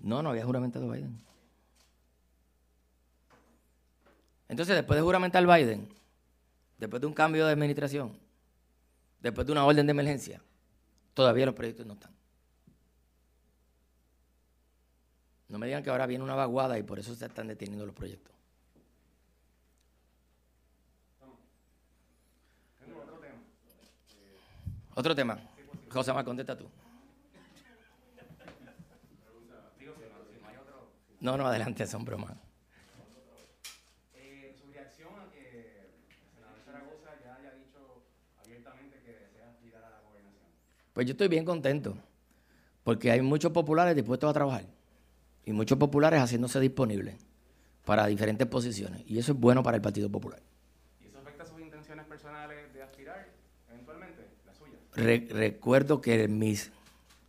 No, no había juramentado Biden. Entonces, después de juramentar Biden, después de un cambio de administración, después de una orden de emergencia, todavía los proyectos no están. No me digan que ahora viene una vaguada y por eso se están deteniendo los proyectos. Otro tema. José Mar, contesta tú. No, no, adelante, son bromas. Su reacción a que el senador Zaragoza ya haya dicho abiertamente que desea aspirar a la gobernación. Pues yo estoy bien contento, porque hay muchos populares dispuestos a trabajar y muchos populares haciéndose disponibles para diferentes posiciones, y eso es bueno para el Partido Popular. ¿Y eso afecta sus intenciones personales de aspirar eventualmente, las suyas? recuerdo que mis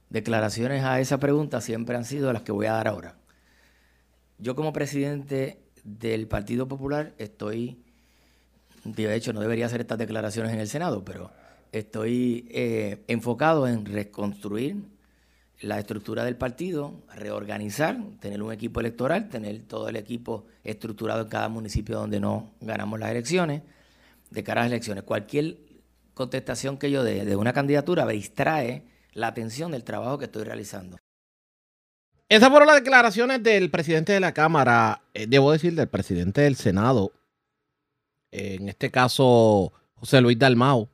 declaraciones a esa pregunta siempre han sido las que voy a dar ahora. Yo como presidente del Partido Popular estoy, de hecho no debería hacer estas declaraciones en el Senado, pero estoy eh, enfocado en reconstruir la estructura del partido, reorganizar, tener un equipo electoral, tener todo el equipo estructurado en cada municipio donde no ganamos las elecciones, de cara a las elecciones. Cualquier contestación que yo dé de una candidatura distrae la atención del trabajo que estoy realizando. Esas fueron las declaraciones del presidente de la Cámara, eh, debo decir, del presidente del Senado, en este caso José Luis Dalmau.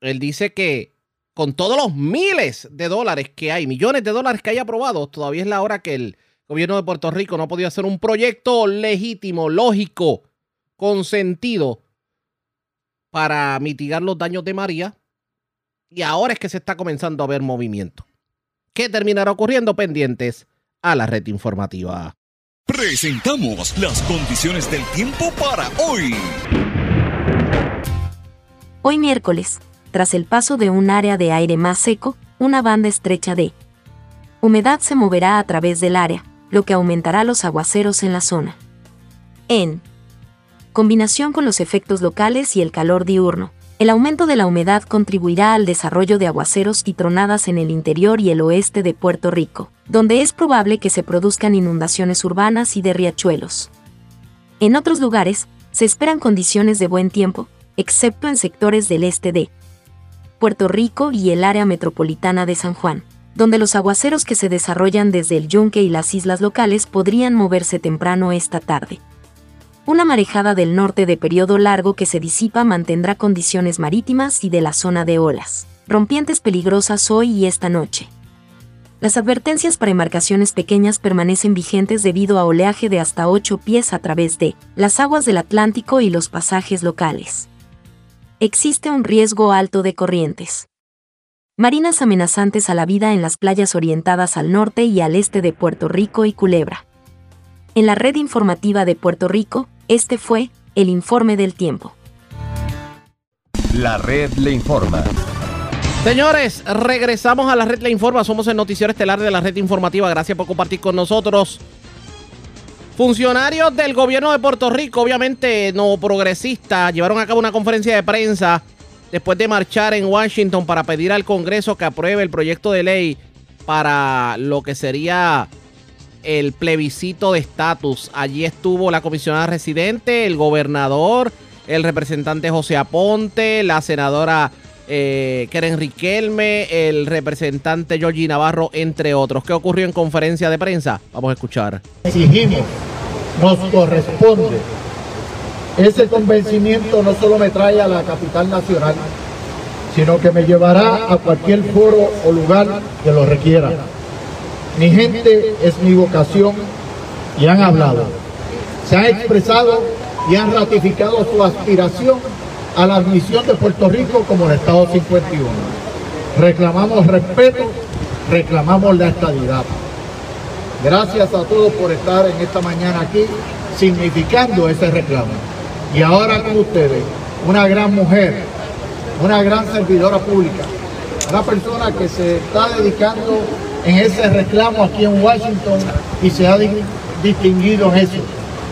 Él dice que con todos los miles de dólares que hay, millones de dólares que hay aprobados, todavía es la hora que el gobierno de Puerto Rico no ha podido hacer un proyecto legítimo, lógico, con sentido para mitigar los daños de María. Y ahora es que se está comenzando a ver movimiento. ¿Qué terminará ocurriendo pendientes a la red informativa? Presentamos las condiciones del tiempo para hoy. Hoy miércoles, tras el paso de un área de aire más seco, una banda estrecha de humedad se moverá a través del área, lo que aumentará los aguaceros en la zona. En combinación con los efectos locales y el calor diurno, el aumento de la humedad contribuirá al desarrollo de aguaceros y tronadas en el interior y el oeste de Puerto Rico, donde es probable que se produzcan inundaciones urbanas y de riachuelos. En otros lugares, se esperan condiciones de buen tiempo, excepto en sectores del este de Puerto Rico y el área metropolitana de San Juan, donde los aguaceros que se desarrollan desde el yunque y las islas locales podrían moverse temprano esta tarde. Una marejada del norte de periodo largo que se disipa mantendrá condiciones marítimas y de la zona de olas, rompientes peligrosas hoy y esta noche. Las advertencias para embarcaciones pequeñas permanecen vigentes debido a oleaje de hasta 8 pies a través de las aguas del Atlántico y los pasajes locales. Existe un riesgo alto de corrientes. Marinas amenazantes a la vida en las playas orientadas al norte y al este de Puerto Rico y Culebra. En la red informativa de Puerto Rico, este fue el informe del tiempo. La red le informa. Señores, regresamos a la red le informa. Somos el noticiero estelar de la red informativa. Gracias por compartir con nosotros. Funcionarios del gobierno de Puerto Rico, obviamente no progresistas, llevaron a cabo una conferencia de prensa después de marchar en Washington para pedir al Congreso que apruebe el proyecto de ley para lo que sería el plebiscito de estatus. Allí estuvo la comisionada residente, el gobernador, el representante José Aponte, la senadora eh, Keren Riquelme, el representante Georgie Navarro, entre otros. ¿Qué ocurrió en conferencia de prensa? Vamos a escuchar. Exigimos, nos corresponde. Ese convencimiento no solo me trae a la capital nacional, sino que me llevará a cualquier foro o lugar que lo requiera. Mi gente es mi vocación y han hablado. Se han expresado y han ratificado su aspiración a la admisión de Puerto Rico como el Estado 51. Reclamamos respeto, reclamamos la estabilidad. Gracias a todos por estar en esta mañana aquí significando ese reclamo. Y ahora con ustedes, una gran mujer, una gran servidora pública, una persona que se está dedicando en ese reclamo aquí en Washington y se ha distinguido en eso.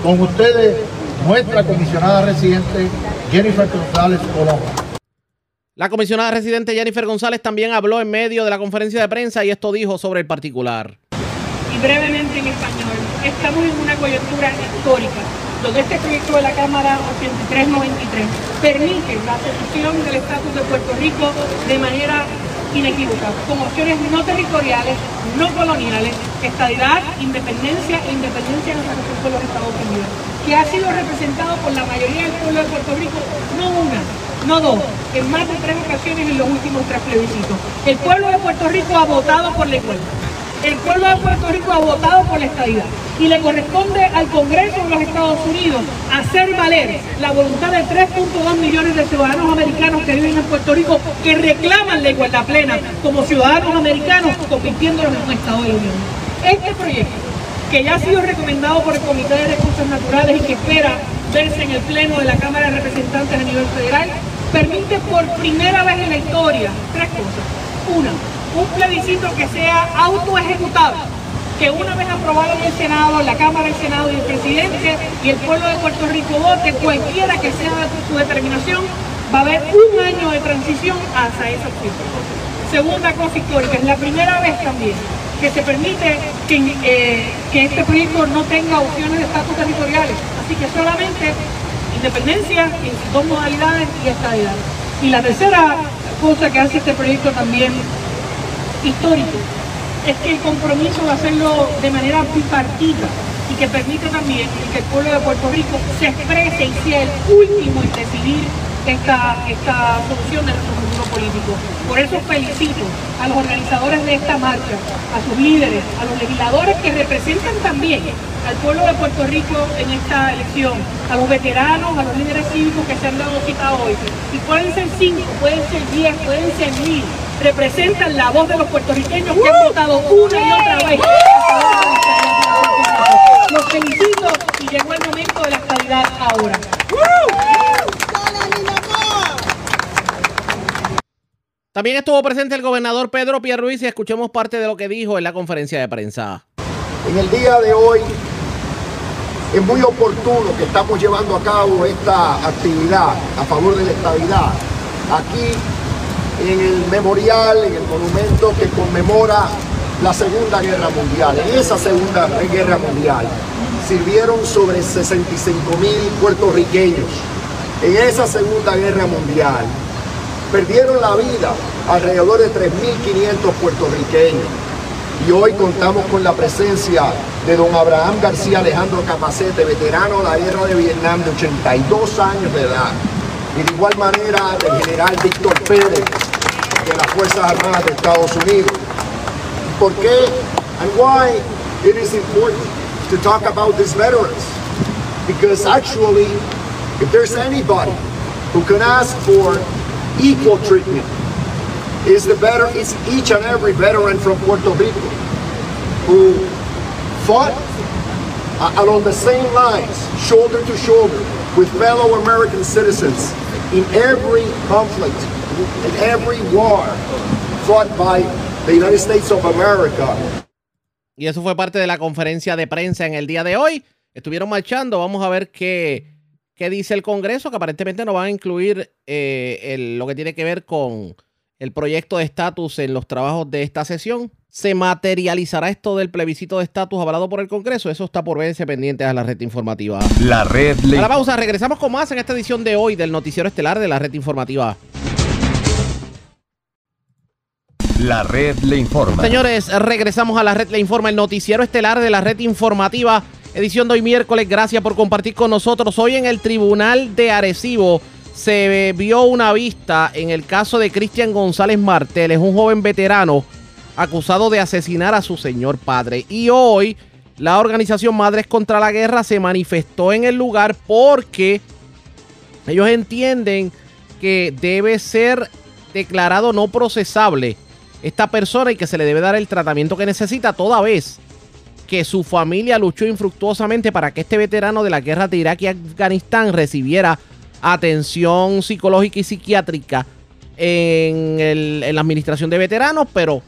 Con ustedes, nuestra comisionada residente, Jennifer González Colón. La comisionada residente Jennifer González también habló en medio de la conferencia de prensa y esto dijo sobre el particular. Y brevemente en español, estamos en una coyuntura histórica donde este proyecto de la Cámara 8393 permite la solución del estatus de Puerto Rico de manera inequívoca, con opciones no territoriales, no coloniales, estadidad, independencia e independencia de la Constitución de los Estados Unidos, que ha sido representado por la mayoría del pueblo de Puerto Rico, no una, no dos, en más de tres ocasiones en los últimos tres plebiscitos. El pueblo de Puerto Rico ha votado por la igualdad. El pueblo de Puerto Rico ha votado por la estadidad y le corresponde al Congreso de los Estados Unidos hacer valer la voluntad de 3.2 millones de ciudadanos americanos que viven en Puerto Rico que reclaman la igualdad plena como ciudadanos americanos convirtiéndolos en un Estado de la Unión. Este proyecto, que ya ha sido recomendado por el Comité de Recursos Naturales y que espera verse en el Pleno de la Cámara de Representantes a nivel federal, permite por primera vez en la historia tres cosas. Una, un plebiscito que sea autoejecutable que una vez aprobado en el Senado, en la Cámara del Senado y el presidente y el pueblo de Puerto Rico vote, cualquiera que sea su determinación, va a haber un año de transición hacia esa opción. Segunda cosa histórica, es la primera vez también que se permite que, eh, que este proyecto no tenga opciones de estatus territoriales, así que solamente independencia en dos modalidades y estabilidad. Y la tercera cosa que hace este proyecto también histórico es que el compromiso de hacerlo de manera bipartita y que permite también que el pueblo de Puerto Rico se exprese y sea el último en decidir esta, esta solución de nuestro futuro político. Por eso felicito a los organizadores de esta marcha, a sus líderes, a los legisladores que representan también al pueblo de Puerto Rico en esta elección, a los veteranos, a los líderes cívicos que se han dado cita hoy. Y pueden ser cinco, pueden ser diez, pueden ser mil, representan la voz de los puertorriqueños que han votado una y otra vez. Los felicito y llegó el momento de la estabilidad ahora. También estuvo presente el gobernador Pedro Pierruiz y escuchemos parte de lo que dijo en la conferencia de prensa. En el día de hoy es muy oportuno que estamos llevando a cabo esta actividad a favor de la estabilidad aquí en el memorial, en el monumento que conmemora la Segunda Guerra Mundial. En esa Segunda Guerra Mundial sirvieron sobre 65 mil puertorriqueños. En esa Segunda Guerra Mundial perdieron la vida alrededor de 3.500 puertorriqueños. Y hoy contamos con la presencia de don Abraham García Alejandro Capacete, veterano de la guerra de Vietnam de 82 años de edad. Y de igual manera del general Víctor Pérez, de las Fuerzas Armadas de Estados Unidos. ¿Por qué? And why it is important to talk about these veterans? Because actually, if there's anybody who can ask for equal treatment, is the better is each and every veteran from Puerto Rico who fought uh, along the same lines, shoulder to shoulder, with fellow American citizens in every conflict in every war fought by the United States of America. Y eso fue parte de la conferencia de prensa en el día de hoy. Estuvieron marchando. Vamos a ver qué, ¿Qué dice el Congreso? Que aparentemente no van a incluir eh, lo que tiene que ver con el proyecto de estatus en los trabajos de esta sesión. ¿Se materializará esto del plebiscito de estatus avalado por el Congreso? Eso está por verse pendiente a la red informativa. La red. A la pausa, regresamos con más en esta edición de hoy del Noticiero Estelar de la red informativa. La red le informa. Señores, regresamos a la red le informa, el noticiero estelar de la red informativa, edición de hoy miércoles. Gracias por compartir con nosotros. Hoy en el Tribunal de Arecibo se vio una vista en el caso de Cristian González Martel, es un joven veterano acusado de asesinar a su señor padre. Y hoy la organización Madres contra la Guerra se manifestó en el lugar porque ellos entienden que debe ser declarado no procesable esta persona y que se le debe dar el tratamiento que necesita toda vez que su familia luchó infructuosamente para que este veterano de la guerra de Irak y Afganistán recibiera atención psicológica y psiquiátrica en, la administración de veteranos, pero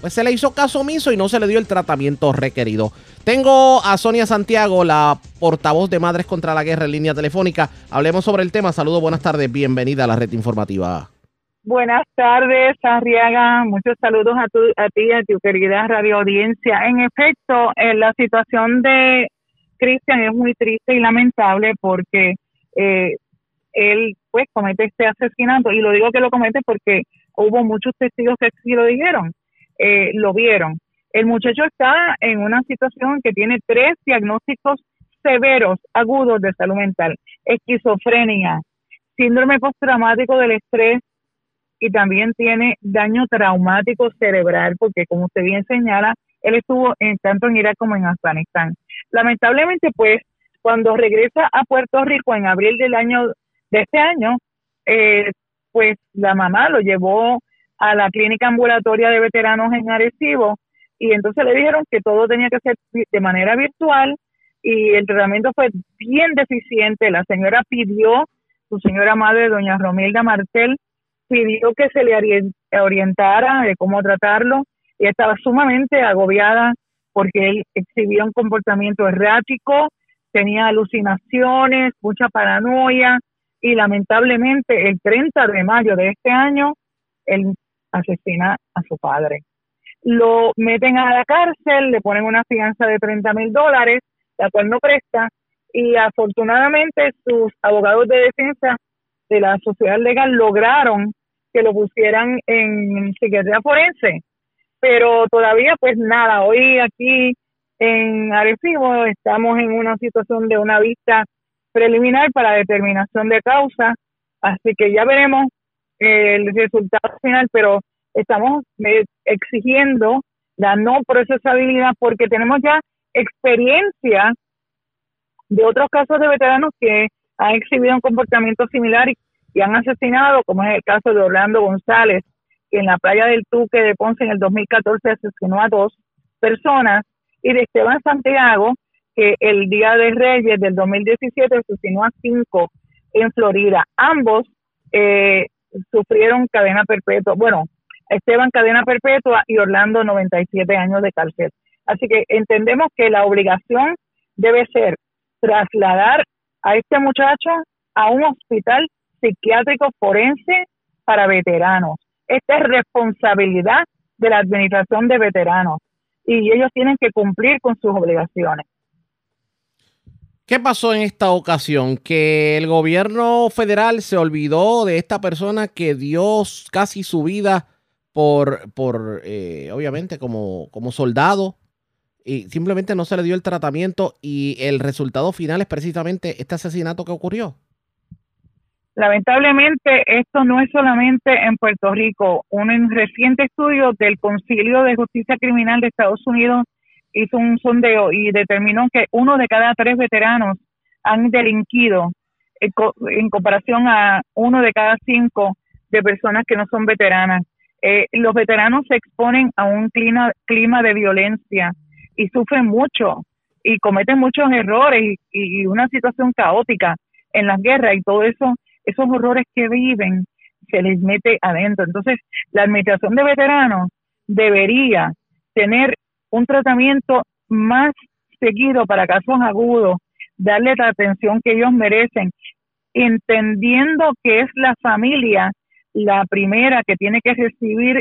pues se le hizo caso omiso y no se le dio el tratamiento requerido. Tengo a Sonia Santiago, la portavoz de Madres contra la Guerra en línea telefónica. Hablemos sobre el tema. Saludos, buenas tardes, bienvenida a la red informativa. Buenas tardes, Arriaga. Muchos saludos a, tu, a ti a tu querida radio audiencia. En efecto, eh, la situación de Cristian es muy triste y lamentable porque eh, él pues comete este asesinato y lo digo que lo comete porque hubo muchos testigos que sí lo dijeron, eh, lo vieron. El muchacho está en una situación que tiene tres diagnósticos severos, agudos de salud mental, esquizofrenia, síndrome postraumático del estrés, y también tiene daño traumático cerebral, porque como usted bien señala, él estuvo en, tanto en Irak como en Afganistán. Lamentablemente, pues, cuando regresa a Puerto Rico en abril del año de este año, eh, pues la mamá lo llevó a la clínica ambulatoria de veteranos en Arecibo y entonces le dijeron que todo tenía que ser de manera virtual y el tratamiento fue bien deficiente. La señora pidió, su señora madre, doña Romilda Martel, pidió que se le orientara de cómo tratarlo y estaba sumamente agobiada porque él exhibía un comportamiento errático, tenía alucinaciones, mucha paranoia y lamentablemente el 30 de mayo de este año él asesina a su padre. Lo meten a la cárcel, le ponen una fianza de 30 mil dólares, la cual no presta, y afortunadamente sus abogados de defensa de la sociedad legal lograron que lo pusieran en psiquiatría forense, pero todavía pues nada, hoy aquí en Arecibo estamos en una situación de una vista preliminar para determinación de causa, así que ya veremos el resultado final, pero estamos eh, exigiendo la no procesabilidad porque tenemos ya experiencia de otros casos de veteranos que han exhibido un comportamiento similar y han asesinado, como es el caso de Orlando González, que en la playa del Tuque de Ponce en el 2014 asesinó a dos personas, y de Esteban Santiago, que el Día de Reyes del 2017 asesinó a cinco en Florida. Ambos eh, sufrieron cadena perpetua. Bueno, Esteban cadena perpetua y Orlando 97 años de cárcel. Así que entendemos que la obligación debe ser trasladar a este muchacho a un hospital psiquiátrico forense para veteranos. Esta es responsabilidad de la Administración de Veteranos y ellos tienen que cumplir con sus obligaciones. ¿Qué pasó en esta ocasión? Que el gobierno federal se olvidó de esta persona que dio casi su vida por, por eh, obviamente, como, como soldado y simplemente no se le dio el tratamiento y el resultado final es precisamente este asesinato que ocurrió. Lamentablemente, esto no es solamente en Puerto Rico. Un reciente estudio del Concilio de Justicia Criminal de Estados Unidos hizo un sondeo y determinó que uno de cada tres veteranos han delinquido en, comparación a uno de cada cinco de personas que no son veteranas. Eh, los veteranos se exponen a un clima, clima de violencia y sufren mucho y cometen muchos errores y una situación caótica en las guerras y todo eso esos horrores que viven se les mete adentro. Entonces, la administración de veteranos debería tener un tratamiento más seguido para casos agudos, darle la atención que ellos merecen, entendiendo que es la familia la primera que tiene que recibir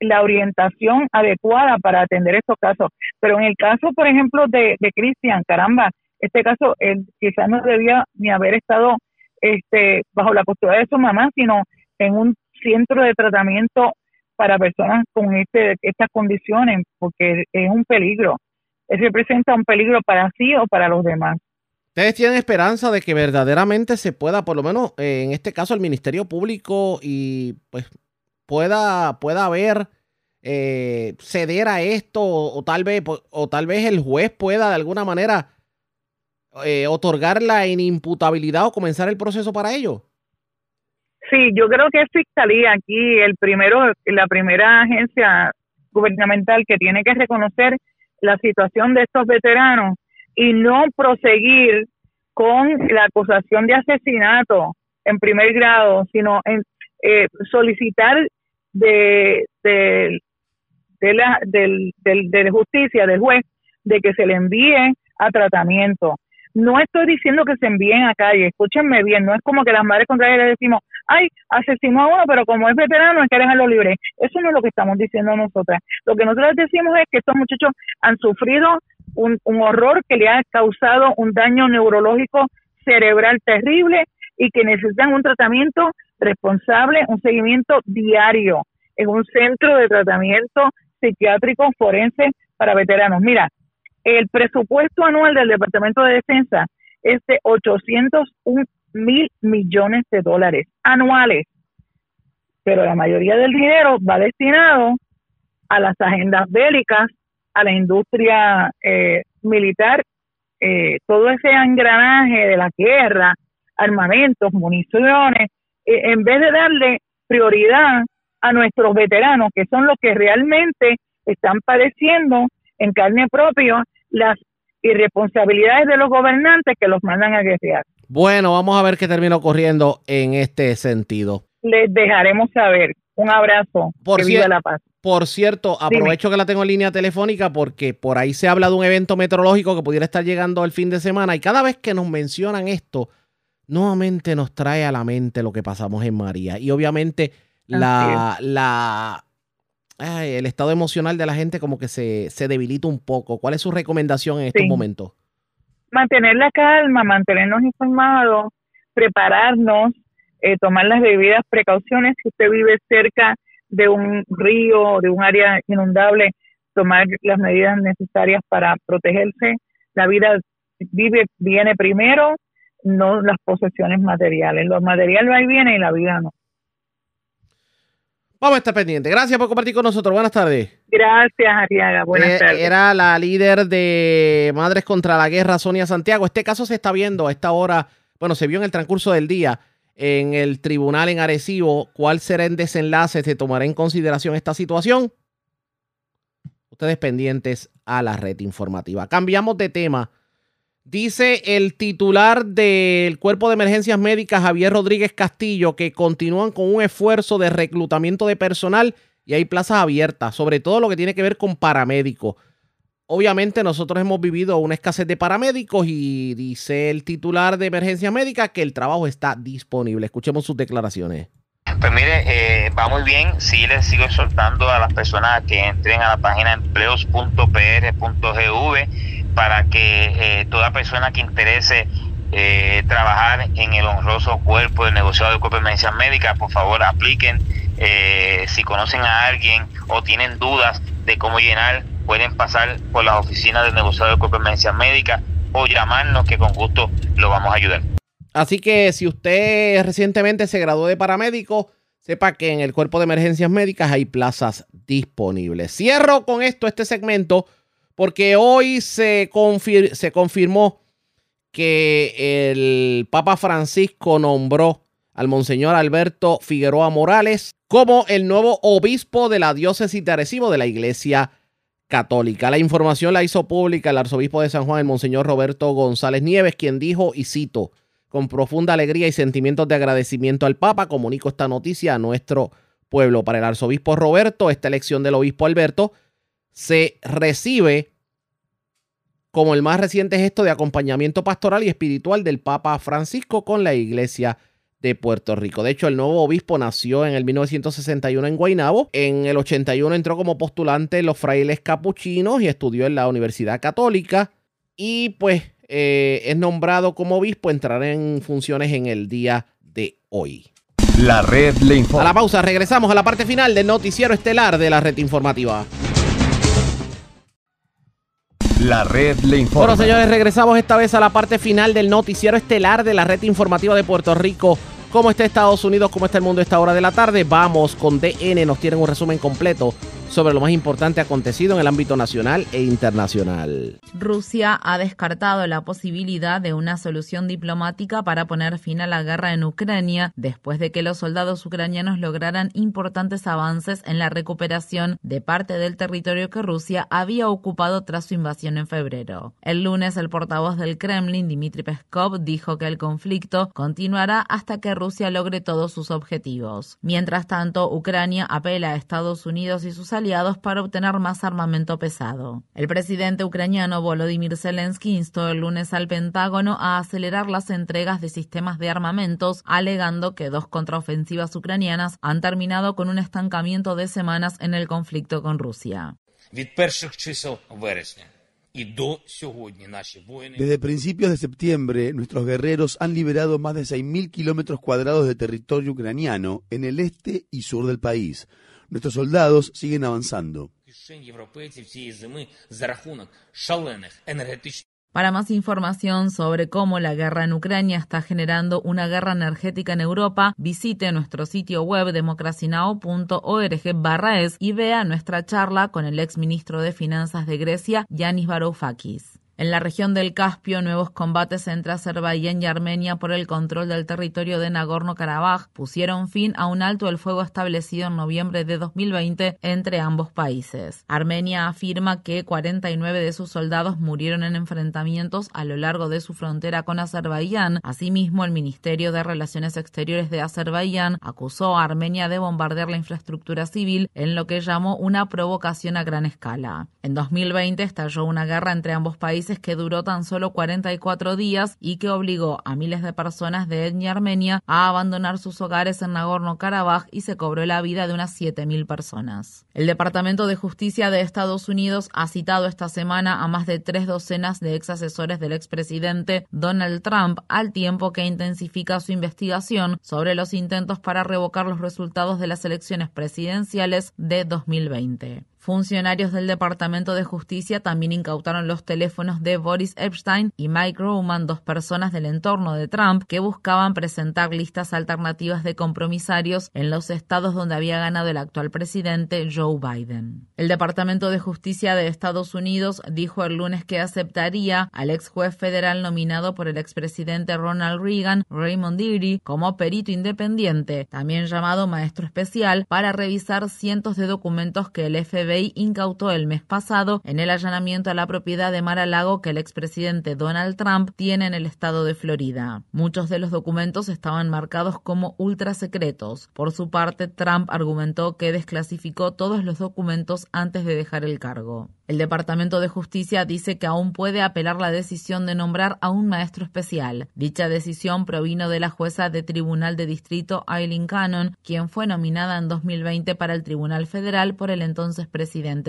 la orientación adecuada para atender estos casos. Pero en el caso, por ejemplo, de, de Cristian, caramba, este caso él quizás no debía ni haber estado este, bajo la postura de su mamá, sino en un centro de tratamiento para personas con este, estas condiciones, porque es un peligro. Él representa un peligro para sí o para los demás. ¿Ustedes tienen esperanza de que verdaderamente se pueda, por lo menos eh, en este caso, el Ministerio Público y pues pueda, pueda haber eh, ceder a esto o, tal vez o tal vez el juez pueda de alguna manera eh, otorgar la inimputabilidad o comenzar el proceso para ello? Sí, yo creo que es Fiscalía aquí el primero, la primera agencia gubernamental que tiene que reconocer la situación de estos veteranos y no proseguir con la acusación de asesinato en primer grado, sino en eh, solicitar de, de, la del, del, de justicia, del juez, de que se le envíe a tratamiento. No estoy diciendo que se envíen a calle, escúchenme bien, no es como que las madres contrarias le decimos, ay, asesinó a uno, pero como es veterano hay que dejarlo libre. Eso no es lo que estamos diciendo nosotras. Lo que nosotros decimos es que estos muchachos han sufrido un, un horror que le ha causado un daño neurológico cerebral terrible y que necesitan un tratamiento responsable, un seguimiento diario en un centro de tratamiento psiquiátrico forense para veteranos. Mira, el presupuesto anual del Departamento de Defensa es de 801 mil millones de dólares anuales, pero la mayoría del dinero va destinado a las agendas bélicas, a la industria eh, militar, eh, todo ese engranaje de la guerra, armamentos, municiones, en vez de darle prioridad a nuestros veteranos, que son los que realmente están padeciendo en carne propia las irresponsabilidades de los gobernantes que los mandan a guerrear. Bueno, vamos a ver qué termina ocurriendo en este sentido. Les dejaremos saber. Un abrazo. Por, que viva la paz. por cierto, aprovecho que la tengo en línea telefónica porque por ahí se habla de un evento meteorológico que pudiera estar llegando el fin de semana y cada vez que nos mencionan esto, nuevamente nos trae a la mente lo que pasamos en María. Y obviamente la, la el estado emocional de la gente como que se, se, debilita un poco. ¿Cuál es su recomendación en estos momentos? Mantener la calma, mantenernos informados, prepararnos, eh, tomar las debidas precauciones. Si usted vive cerca de un río o de un área inundable, tomar las medidas necesarias para protegerse. La vida vive viene primero, no las posesiones materiales. Lo material va y viene y la vida no. Vamos a estar pendientes. Gracias por compartir con nosotros. Buenas tardes. Gracias, Ariaga. Buenas eh, tardes. Era la líder de Madres contra la Guerra, Sonia Santiago. Este caso se está viendo a esta hora, bueno, se vio en el transcurso del día en el tribunal en Arecibo. ¿Cuál será el desenlace? ¿Se tomará en consideración esta situación? Ustedes pendientes a la red informativa. Cambiamos de tema. Dice el titular del Cuerpo de Emergencias Médicas, Javier Rodríguez Castillo, que continúan con un esfuerzo de reclutamiento de personal y hay plazas abiertas, sobre todo lo que tiene que ver con paramédicos. Obviamente nosotros hemos vivido una escasez de paramédicos y dice el titular de Emergencias Médicas que el trabajo está disponible. Escuchemos sus declaraciones. Pues mire, eh, va muy bien. Sí les sigo exhortando a las personas que entren a la página empleos.pr.gv para que eh, toda persona que interese eh, trabajar en el honroso cuerpo del negociado de cuerpo de emergencias médicas, por favor apliquen. Eh, si conocen a alguien o tienen dudas de cómo llenar, pueden pasar por las oficinas del negociado de cuerpo de emergencias médicas o llamarnos que con gusto lo vamos a ayudar. Así que si usted recientemente se graduó de paramédico, sepa que en el cuerpo de emergencias médicas hay plazas disponibles. Cierro con esto este segmento porque hoy se, se confirmó que el Papa Francisco nombró al Monseñor Alberto Figueroa Morales como el nuevo obispo de la diócesis de Arecibo de la Iglesia Católica. La información la hizo pública el arzobispo de San Juan, el Monseñor Roberto González Nieves, quien dijo, y cito, con profunda alegría y sentimientos de agradecimiento al Papa, comunico esta noticia a nuestro pueblo. Para el arzobispo Roberto, esta elección del obispo Alberto se recibe como el más reciente gesto de acompañamiento pastoral y espiritual del Papa Francisco con la Iglesia de Puerto Rico. De hecho, el nuevo obispo nació en el 1961 en Guaynabo. En el 81 entró como postulante en los frailes capuchinos y estudió en la Universidad Católica. Y pues eh, es nombrado como obispo, entrará en funciones en el día de hoy. La red le informa. A la pausa, regresamos a la parte final del noticiero estelar de la red informativa. La red le informa. Bueno, señores, regresamos esta vez a la parte final del noticiero estelar de la red informativa de Puerto Rico. ¿Cómo está Estados Unidos? ¿Cómo está el mundo a esta hora de la tarde? Vamos con DN, nos tienen un resumen completo sobre lo más importante acontecido en el ámbito nacional e internacional. Rusia ha descartado la posibilidad de una solución diplomática para poner fin a la guerra en Ucrania después de que los soldados ucranianos lograran importantes avances en la recuperación de parte del territorio que Rusia había ocupado tras su invasión en febrero. El lunes el portavoz del Kremlin, Dmitry Peskov, dijo que el conflicto continuará hasta que Rusia logre todos sus objetivos. Mientras tanto, Ucrania apela a Estados Unidos y sus aliados para obtener más armamento pesado. El presidente ucraniano Volodymyr Zelensky instó el lunes al Pentágono a acelerar las entregas de sistemas de armamentos, alegando que dos contraofensivas ucranianas han terminado con un estancamiento de semanas en el conflicto con Rusia. Desde principios de septiembre, nuestros guerreros han liberado más de 6.000 kilómetros cuadrados de territorio ucraniano en el este y sur del país. Nuestros soldados siguen avanzando. Para más información sobre cómo la guerra en Ucrania está generando una guerra energética en Europa, visite nuestro sitio web democracynow.org es y vea nuestra charla con el ex ministro de Finanzas de Grecia, Yanis Varoufakis. En la región del Caspio, nuevos combates entre Azerbaiyán y Armenia por el control del territorio de Nagorno-Karabaj pusieron fin a un alto el fuego establecido en noviembre de 2020 entre ambos países. Armenia afirma que 49 de sus soldados murieron en enfrentamientos a lo largo de su frontera con Azerbaiyán. Asimismo, el Ministerio de Relaciones Exteriores de Azerbaiyán acusó a Armenia de bombardear la infraestructura civil en lo que llamó una provocación a gran escala. En 2020 estalló una guerra entre ambos países que duró tan solo 44 días y que obligó a miles de personas de etnia armenia a abandonar sus hogares en Nagorno-Karabaj y se cobró la vida de unas 7.000 personas. El Departamento de Justicia de Estados Unidos ha citado esta semana a más de tres docenas de ex asesores del expresidente Donald Trump al tiempo que intensifica su investigación sobre los intentos para revocar los resultados de las elecciones presidenciales de 2020. Funcionarios del Departamento de Justicia también incautaron los teléfonos de Boris Epstein y Mike Roman, dos personas del entorno de Trump que buscaban presentar listas alternativas de compromisarios en los estados donde había ganado el actual presidente Joe Biden. El Departamento de Justicia de Estados Unidos dijo el lunes que aceptaría al ex juez federal nominado por el expresidente Ronald Reagan, Raymond Deary, como perito independiente, también llamado maestro especial, para revisar cientos de documentos que el FBI incautó el mes pasado en el allanamiento a la propiedad de Mar-a-Lago que el expresidente Donald Trump tiene en el estado de Florida. Muchos de los documentos estaban marcados como ultra secretos. Por su parte, Trump argumentó que desclasificó todos los documentos antes de dejar el cargo. El Departamento de Justicia dice que aún puede apelar la decisión de nombrar a un maestro especial. Dicha decisión provino de la jueza de Tribunal de Distrito Eileen Cannon, quien fue nominada en 2020 para el Tribunal Federal por el entonces presidente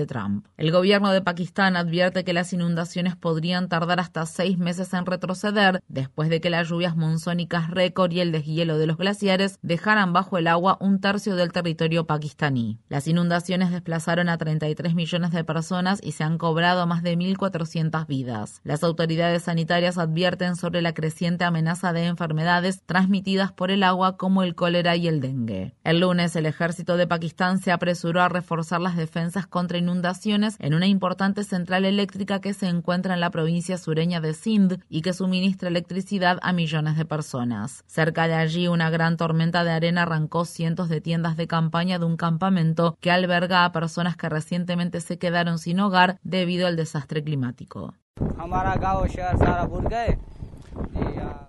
Trump. El gobierno de Pakistán advierte que las inundaciones podrían tardar hasta seis meses en retroceder después de que las lluvias monzónicas récord y el deshielo de los glaciares dejaran bajo el agua un tercio del territorio pakistaní. Las inundaciones desplazaron a 33 millones de personas y se han cobrado más de 1.400 vidas. Las autoridades sanitarias advierten sobre la creciente amenaza de enfermedades transmitidas por el agua como el cólera y el dengue. El lunes el ejército de Pakistán se apresuró a reforzar las defensas contra inundaciones en una importante central eléctrica que se encuentra en la provincia sureña de Sindh y que suministra electricidad a millones de personas. Cerca de allí una gran tormenta de arena arrancó cientos de tiendas de campaña de un campamento que alberga a personas que recientemente se quedaron sin hogar debido al desastre climático.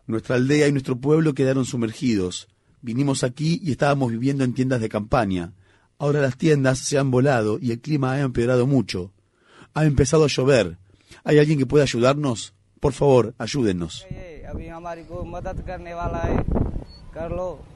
Nuestra aldea y nuestro pueblo quedaron sumergidos. Vinimos aquí y estábamos viviendo en tiendas de campaña. Ahora las tiendas se han volado y el clima ha empeorado mucho. Ha empezado a llover. ¿Hay alguien que pueda ayudarnos? Por favor, ayúdennos.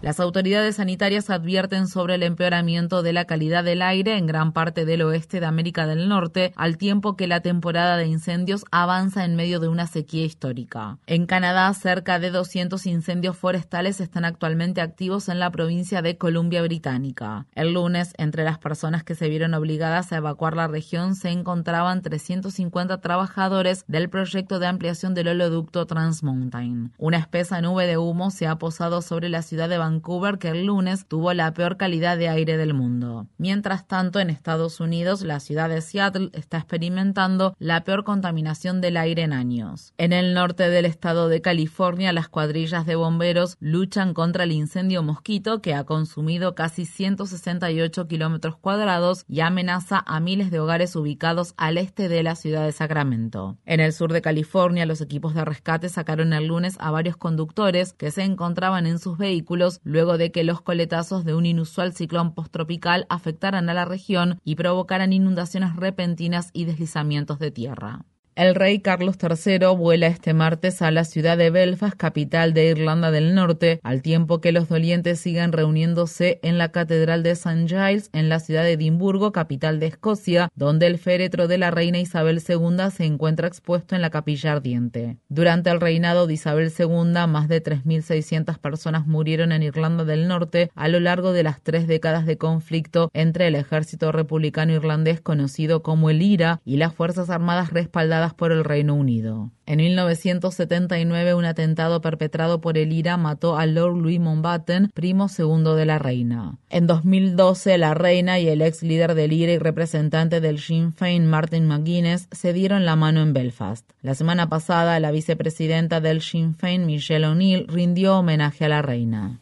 Las autoridades sanitarias advierten sobre el empeoramiento de la calidad del aire en gran parte del oeste de América del Norte, al tiempo que la temporada de incendios avanza en medio de una sequía histórica. En Canadá, cerca de 200 incendios forestales están actualmente activos en la provincia de Columbia Británica. El lunes, entre las personas que se vieron obligadas a evacuar la región se encontraban 350 trabajadores del proyecto de ampliación del oleoducto Trans Mountain. Una espesa nube de humo se ha posado sobre la ciudad de Vancouver que el lunes tuvo la peor calidad de aire del mundo. Mientras tanto, en Estados Unidos, la ciudad de Seattle está experimentando la peor contaminación del aire en años. En el norte del estado de California, las cuadrillas de bomberos luchan contra el incendio mosquito que ha consumido casi 168 kilómetros cuadrados y amenaza a miles de hogares ubicados al este de la ciudad de Sacramento. En el sur de California, los equipos de rescate sacaron el lunes a varios conductores que se encontraban en sus vehículos luego de que los coletazos de un inusual ciclón posttropical afectaran a la región y provocaran inundaciones repentinas y deslizamientos de tierra. El rey Carlos III vuela este martes a la ciudad de Belfast, capital de Irlanda del Norte, al tiempo que los dolientes siguen reuniéndose en la Catedral de St. Giles, en la ciudad de Edimburgo, capital de Escocia, donde el féretro de la reina Isabel II se encuentra expuesto en la capilla ardiente. Durante el reinado de Isabel II, más de 3.600 personas murieron en Irlanda del Norte a lo largo de las tres décadas de conflicto entre el ejército republicano irlandés conocido como el IRA y las Fuerzas Armadas respaldadas por el Reino Unido. En 1979, un atentado perpetrado por el IRA mató a Lord Louis Mountbatten, primo segundo de la reina. En 2012, la reina y el ex líder del IRA y representante del Sinn Féin, Martin McGuinness, se dieron la mano en Belfast. La semana pasada, la vicepresidenta del Sinn Féin, Michelle O'Neill, rindió homenaje a la reina.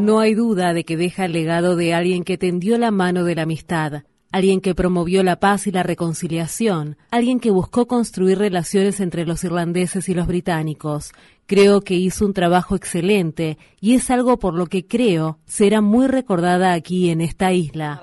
No hay duda de que deja el legado de alguien que tendió la mano de la amistad alguien que promovió la paz y la reconciliación, alguien que buscó construir relaciones entre los irlandeses y los británicos. Creo que hizo un trabajo excelente y es algo por lo que creo será muy recordada aquí en esta isla.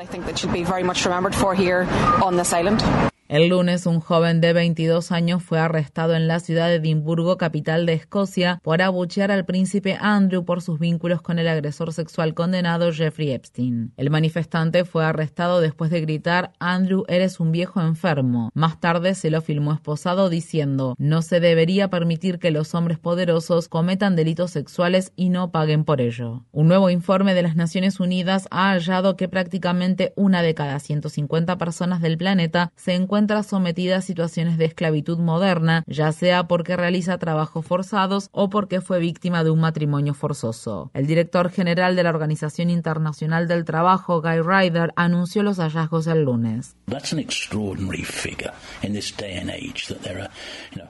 El lunes, un joven de 22 años fue arrestado en la ciudad de Edimburgo, capital de Escocia, por abuchear al príncipe Andrew por sus vínculos con el agresor sexual condenado Jeffrey Epstein. El manifestante fue arrestado después de gritar Andrew, eres un viejo enfermo. Más tarde se lo filmó esposado diciendo no se debería permitir que los hombres poderosos cometan delitos sexuales y no paguen por ello. Un nuevo informe de las Naciones Unidas ha hallado que prácticamente una de cada 150 personas del planeta se encuentra sometida a situaciones de esclavitud moderna, ya sea porque realiza trabajos forzados o porque fue víctima de un matrimonio forzoso. El director general de la Organización Internacional del Trabajo, Guy Ryder, anunció los hallazgos el lunes.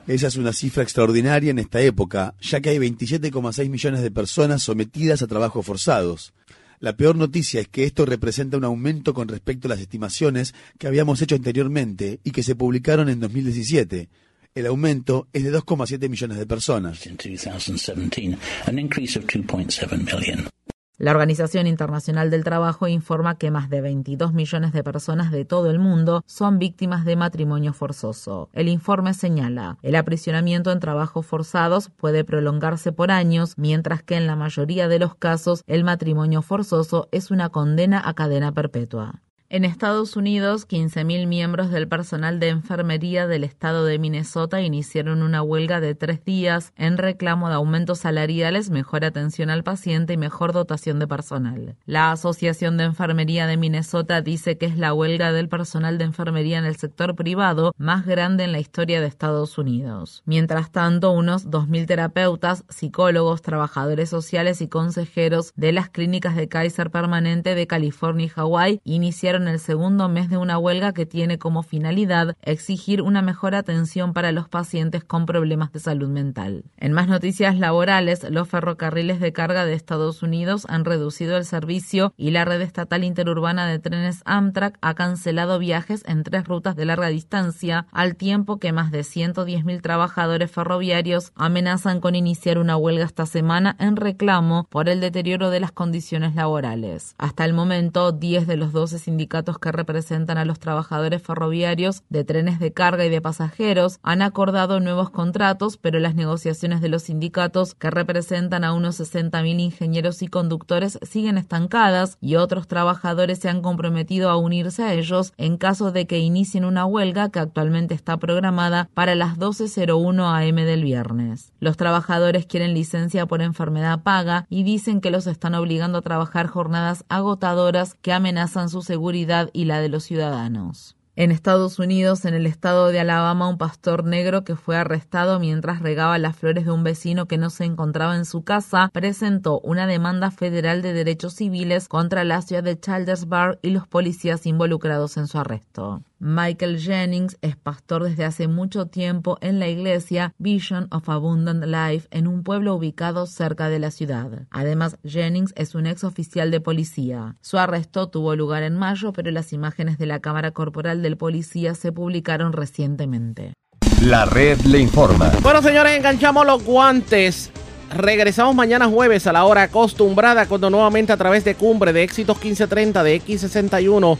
Esa es una cifra extraordinaria en esta época, ya que hay 27,6 millones de personas sometidas a trabajos forzados. La peor noticia es que esto representa un aumento con respecto a las estimaciones que habíamos hecho anteriormente y que se publicaron en 2017. El aumento es de 2,7 millones de personas. La Organización Internacional del Trabajo informa que más de 22 millones de personas de todo el mundo son víctimas de matrimonio forzoso. El informe señala, el aprisionamiento en trabajos forzados puede prolongarse por años, mientras que en la mayoría de los casos el matrimonio forzoso es una condena a cadena perpetua. En Estados Unidos, 15.000 miembros del personal de enfermería del estado de Minnesota iniciaron una huelga de tres días en reclamo de aumentos salariales, mejor atención al paciente y mejor dotación de personal. La Asociación de Enfermería de Minnesota dice que es la huelga del personal de enfermería en el sector privado más grande en la historia de Estados Unidos. Mientras tanto, unos 2.000 terapeutas, psicólogos, trabajadores sociales y consejeros de las clínicas de Kaiser Permanente de California y Hawái iniciaron en el segundo mes de una huelga que tiene como finalidad exigir una mejor atención para los pacientes con problemas de salud mental. En más noticias laborales, los ferrocarriles de carga de Estados Unidos han reducido el servicio y la red estatal interurbana de trenes Amtrak ha cancelado viajes en tres rutas de larga distancia, al tiempo que más de 110.000 trabajadores ferroviarios amenazan con iniciar una huelga esta semana en reclamo por el deterioro de las condiciones laborales. Hasta el momento, 10 de los 12 sindicatos que representan a los trabajadores ferroviarios de trenes de carga y de pasajeros han acordado nuevos contratos, pero las negociaciones de los sindicatos que representan a unos 60.000 ingenieros y conductores siguen estancadas y otros trabajadores se han comprometido a unirse a ellos en caso de que inicien una huelga que actualmente está programada para las 12.01 am del viernes. Los trabajadores quieren licencia por enfermedad paga y dicen que los están obligando a trabajar jornadas agotadoras que amenazan su seguridad y la de los ciudadanos. En Estados Unidos, en el estado de Alabama, un pastor negro que fue arrestado mientras regaba las flores de un vecino que no se encontraba en su casa presentó una demanda federal de derechos civiles contra la ciudad de Childersburg y los policías involucrados en su arresto. Michael Jennings es pastor desde hace mucho tiempo en la iglesia Vision of Abundant Life en un pueblo ubicado cerca de la ciudad. Además, Jennings es un ex oficial de policía. Su arresto tuvo lugar en mayo, pero las imágenes de la cámara corporal del policía se publicaron recientemente. La red le informa. Bueno, señores, enganchamos los guantes. Regresamos mañana jueves a la hora acostumbrada cuando nuevamente a través de Cumbre de Éxitos 1530 de X61